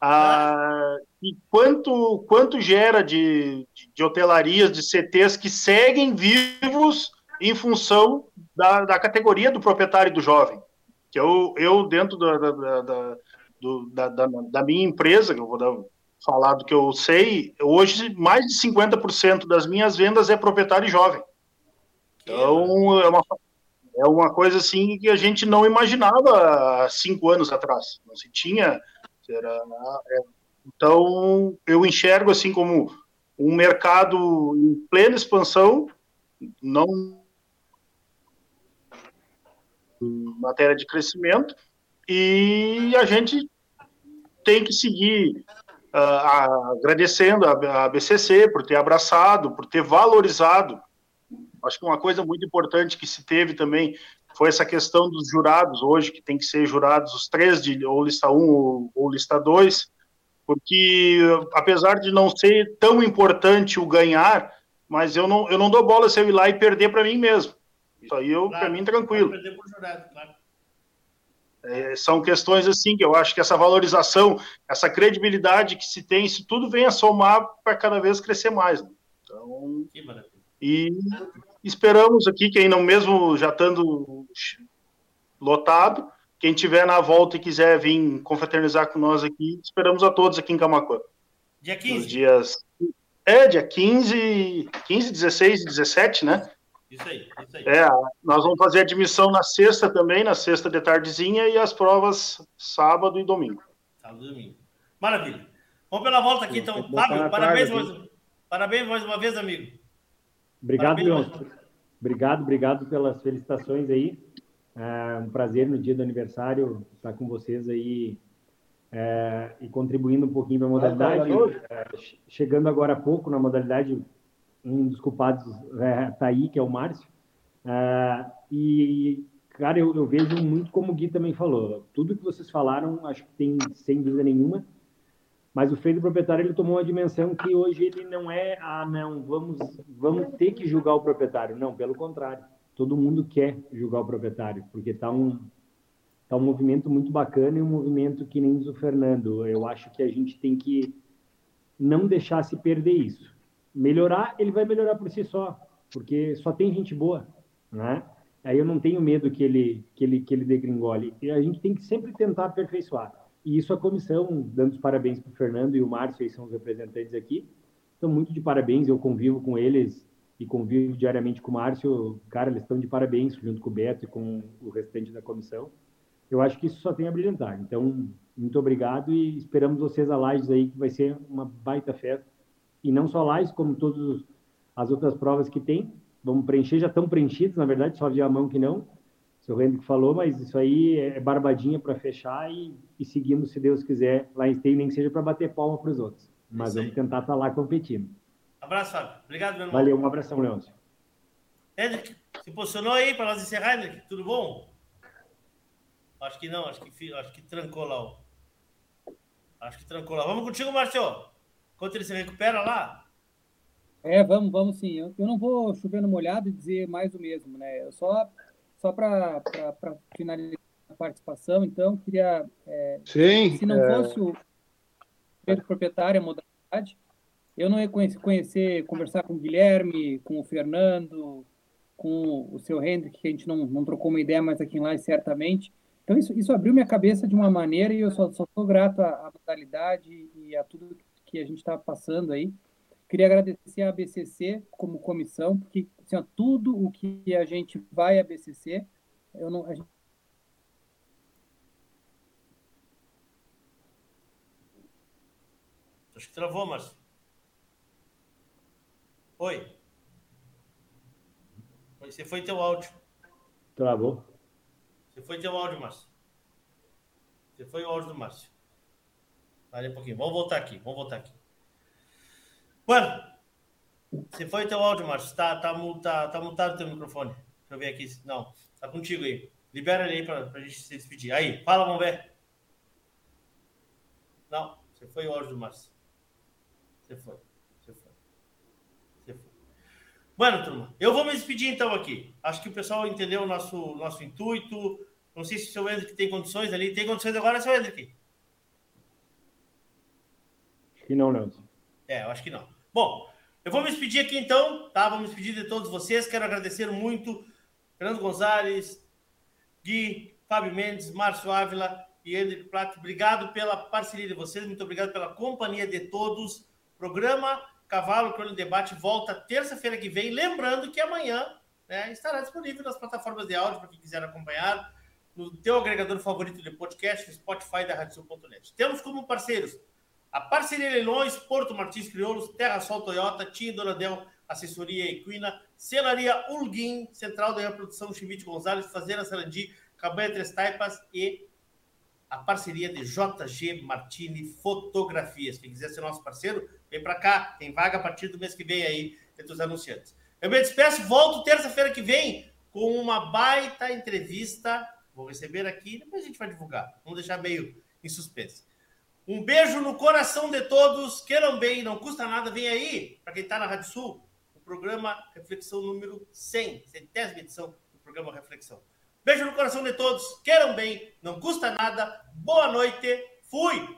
ah, e quanto, quanto gera de, de, de hotelarias, de CTs que seguem vivos em função da, da categoria do proprietário e do jovem? Que eu, eu dentro da, da, da, do, da, da, da, minha empresa, que eu vou dar, falar do que eu sei, hoje mais de 50% das minhas vendas é proprietário jovem. Então, é uma, é uma coisa assim que a gente não imaginava há cinco anos atrás. Não se tinha. Era, é, então, eu enxergo assim como um mercado em plena expansão, não matéria de crescimento, e a gente tem que seguir uh, agradecendo a, a BCC por ter abraçado, por ter valorizado. Acho que uma coisa muito importante que se teve também foi essa questão dos jurados hoje, que tem que ser jurados os três, de ou lista 1 ou, ou lista 2, porque apesar de não ser tão importante o ganhar, mas eu não, eu não dou bola se eu ir lá e perder para mim mesmo. Isso aí, eu, claro, para mim, tranquilo. Jurado, claro. É, são questões assim que eu acho que essa valorização, essa credibilidade que se tem, isso tudo vem a somar para cada vez crescer mais. Né? Então, e esperamos aqui, quem não mesmo já estando lotado, quem tiver na volta e quiser vir confraternizar com nós aqui, esperamos a todos aqui em Camacuã. Dia 15? Nos dias... É, dia 15, 15, 16 e 17, né? Isso aí, isso aí. É, nós vamos fazer admissão na sexta também, na sexta de tardezinha, e as provas sábado e domingo. Sábado e domingo. Maravilha. Vamos pela volta aqui, então. Fábio, parabéns, mais, parabéns mais uma vez, amigo. Obrigado, Leon. Obrigado, obrigado pelas felicitações aí. É um prazer no dia do aniversário estar com vocês aí é, e contribuindo um pouquinho para a modalidade. É, chegando agora há pouco na modalidade, um dos culpados está é, aí, que é o Márcio. É, e, cara, eu, eu, vejo muito como o Gui também falou. Tudo que vocês falaram, acho que tem, sem dúvida nenhuma. Mas o freio do proprietário ele tomou uma dimensão que hoje ele não é, ah, não, vamos, vamos ter que julgar o proprietário. Não, pelo contrário. Todo mundo quer julgar o proprietário, porque está um, tá um movimento muito bacana e um movimento que nem diz o Fernando. Eu acho que a gente tem que não deixar se perder isso melhorar, ele vai melhorar por si só, porque só tem gente boa, né? Aí eu não tenho medo que ele que ele que ele degringole. E a gente tem que sempre tentar aperfeiçoar. E isso a comissão, dando os parabéns para o Fernando e o Márcio, que são os representantes aqui, estão muito de parabéns. Eu convivo com eles e convivo diariamente com o Márcio. Cara, eles estão de parabéns, junto com o Beto e com o restante da comissão. Eu acho que isso só tem a brilhantar. Então, muito obrigado e esperamos vocês a Lages aí, que vai ser uma baita festa e não só Lages, como todas as outras provas que tem. Vamos preencher, já estão preenchidos, na verdade, só a mão que não. O seu Hendrick falou, mas isso aí é barbadinha para fechar e, e seguindo, se Deus quiser, lá em Esteio, nem que seja para bater palma para os outros. Mas vamos tentar estar tá lá competindo. Abraço, Fábio. Obrigado, meu irmão. Valeu, um abração, Leôncio. Hendrick, se posicionou aí para nós encerrar, Hendrick? Tudo bom? Acho que não, acho que, acho que trancou lá. Ó. Acho que trancou lá. Vamos contigo, Marcelo. Enquanto ele se recupera lá? É, vamos, vamos sim. Eu, eu não vou chover no molhado e dizer mais o mesmo, né? Eu só só para finalizar a participação, então, queria. É, sim. Se não é... fosse o proprietário, a modalidade, eu não ia conhecer, conhecer, conversar com o Guilherme, com o Fernando, com o seu Hendrick, que a gente não, não trocou uma ideia mais aqui em lá, certamente. Então, isso, isso abriu minha cabeça de uma maneira e eu só, só sou grato à, à modalidade e a tudo que a gente está passando aí. Queria agradecer a BCC como comissão, porque assim, ó, tudo o que a gente vai a BCC, eu não, a gente... Acho que travou, Márcio. Oi. Você foi teu áudio. Travou. Você foi teu áudio, Márcio. Você foi o áudio do Márcio. Parei um pouquinho. Vamos voltar aqui. Vamos voltar aqui. Mano, você foi teu áudio, Márcio. Tá, tá, tá, tá mutado teu microfone. Deixa eu ver aqui. Não, tá contigo aí. Libera ele aí pra, pra gente se despedir. Aí, fala, vamos ver. Não, você foi o áudio do Márcio. Você foi. Você foi. Você foi. Mano, turma, eu vou me despedir então aqui. Acho que o pessoal entendeu o nosso, nosso intuito. Não sei se o seu Hendrick tem condições ali. Tem condições agora, seu Hendrick? Que não, Nelson. É, eu acho que não. Bom, eu vou me despedir aqui então, tá? Vou me despedir de todos vocês. Quero agradecer muito Fernando Gonzalez, Gui, Fábio Mendes, Márcio Ávila e Henrique Plato. Obrigado pela parceria de vocês, muito obrigado pela companhia de todos. Programa Cavalo Crônico Debate volta terça-feira que vem. Lembrando que amanhã né, estará disponível nas plataformas de áudio para quem quiser acompanhar, no teu agregador favorito de podcast, Spotify da Rádio.net. Temos como parceiros a parceria Leilões, Porto Martins Crioulos, Terra Sol Toyota, Tia Doradel, Assessoria Equina, Celaria Ulguim, Central da Reprodução Chimite Gonzalez, Fazenda Sarandi, Cabanha Três Taipas e a parceria de JG Martini Fotografias. Quem quiser ser nosso parceiro, vem para cá. Tem vaga a partir do mês que vem aí entre os anunciantes. Eu me despeço, volto terça-feira que vem com uma baita entrevista. Vou receber aqui, depois a gente vai divulgar. Vamos deixar meio em suspense. Um beijo no coração de todos. Queiram bem, não custa nada. Vem aí, para quem está na Rádio Sul, o programa Reflexão número 100, centésima edição do programa Reflexão. Beijo no coração de todos. Queiram bem, não custa nada. Boa noite. Fui!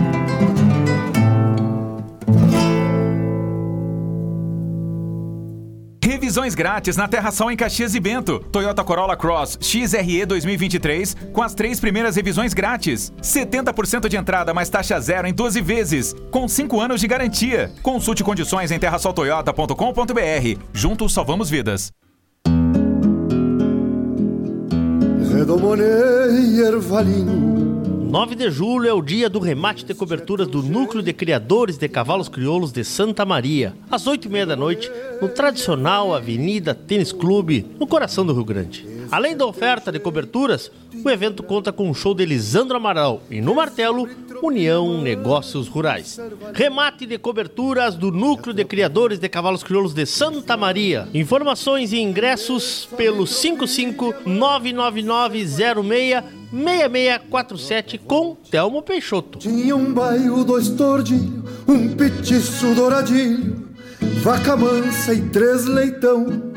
Revisões grátis na Terra Sol em Caxias e Bento. Toyota Corolla Cross XRE 2023 com as três primeiras revisões grátis. 70% de entrada mais taxa zero em 12 vezes, com 5 anos de garantia. Consulte condições em terrasoltoyota.com.br. Juntos salvamos vidas. Redomonei ervalinho 9 de julho é o dia do remate de coberturas do Núcleo de Criadores de Cavalos Crioulos de Santa Maria, às 8 e meia da noite, no tradicional Avenida Tênis Clube, no coração do Rio Grande. Além da oferta de coberturas, o evento conta com um show de Lisandro Amaral e, no martelo, União Negócios Rurais. Remate de coberturas do Núcleo de Criadores de Cavalos Crioulos de Santa Maria. Informações e ingressos pelo 5599906 6647 com Telmo Peixoto. Tinha um bairro, dois tordilhos, um petiço douradilho, vaca mansa e três leitão.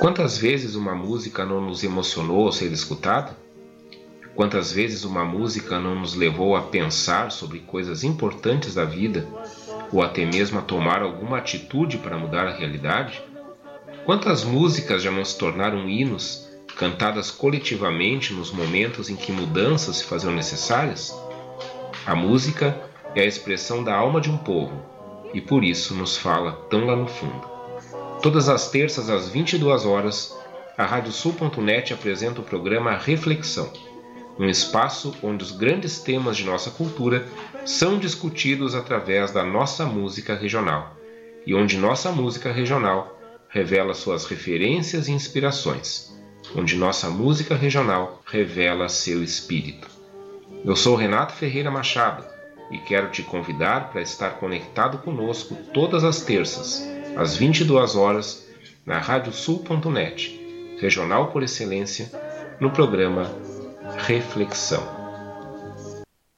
Quantas vezes uma música não nos emocionou ao ser escutada? Quantas vezes uma música não nos levou a pensar sobre coisas importantes da vida ou até mesmo a tomar alguma atitude para mudar a realidade? Quantas músicas já não se tornaram hinos, cantadas coletivamente nos momentos em que mudanças se faziam necessárias? A música é a expressão da alma de um povo e por isso nos fala tão lá no fundo. Todas as terças às 22 horas, a radiosul.net apresenta o programa Reflexão, um espaço onde os grandes temas de nossa cultura são discutidos através da nossa música regional e onde nossa música regional revela suas referências e inspirações, onde nossa música regional revela seu espírito. Eu sou Renato Ferreira Machado e quero te convidar para estar conectado conosco todas as terças, às 22 horas, na radiosul.net, regional por excelência, no programa Reflexão.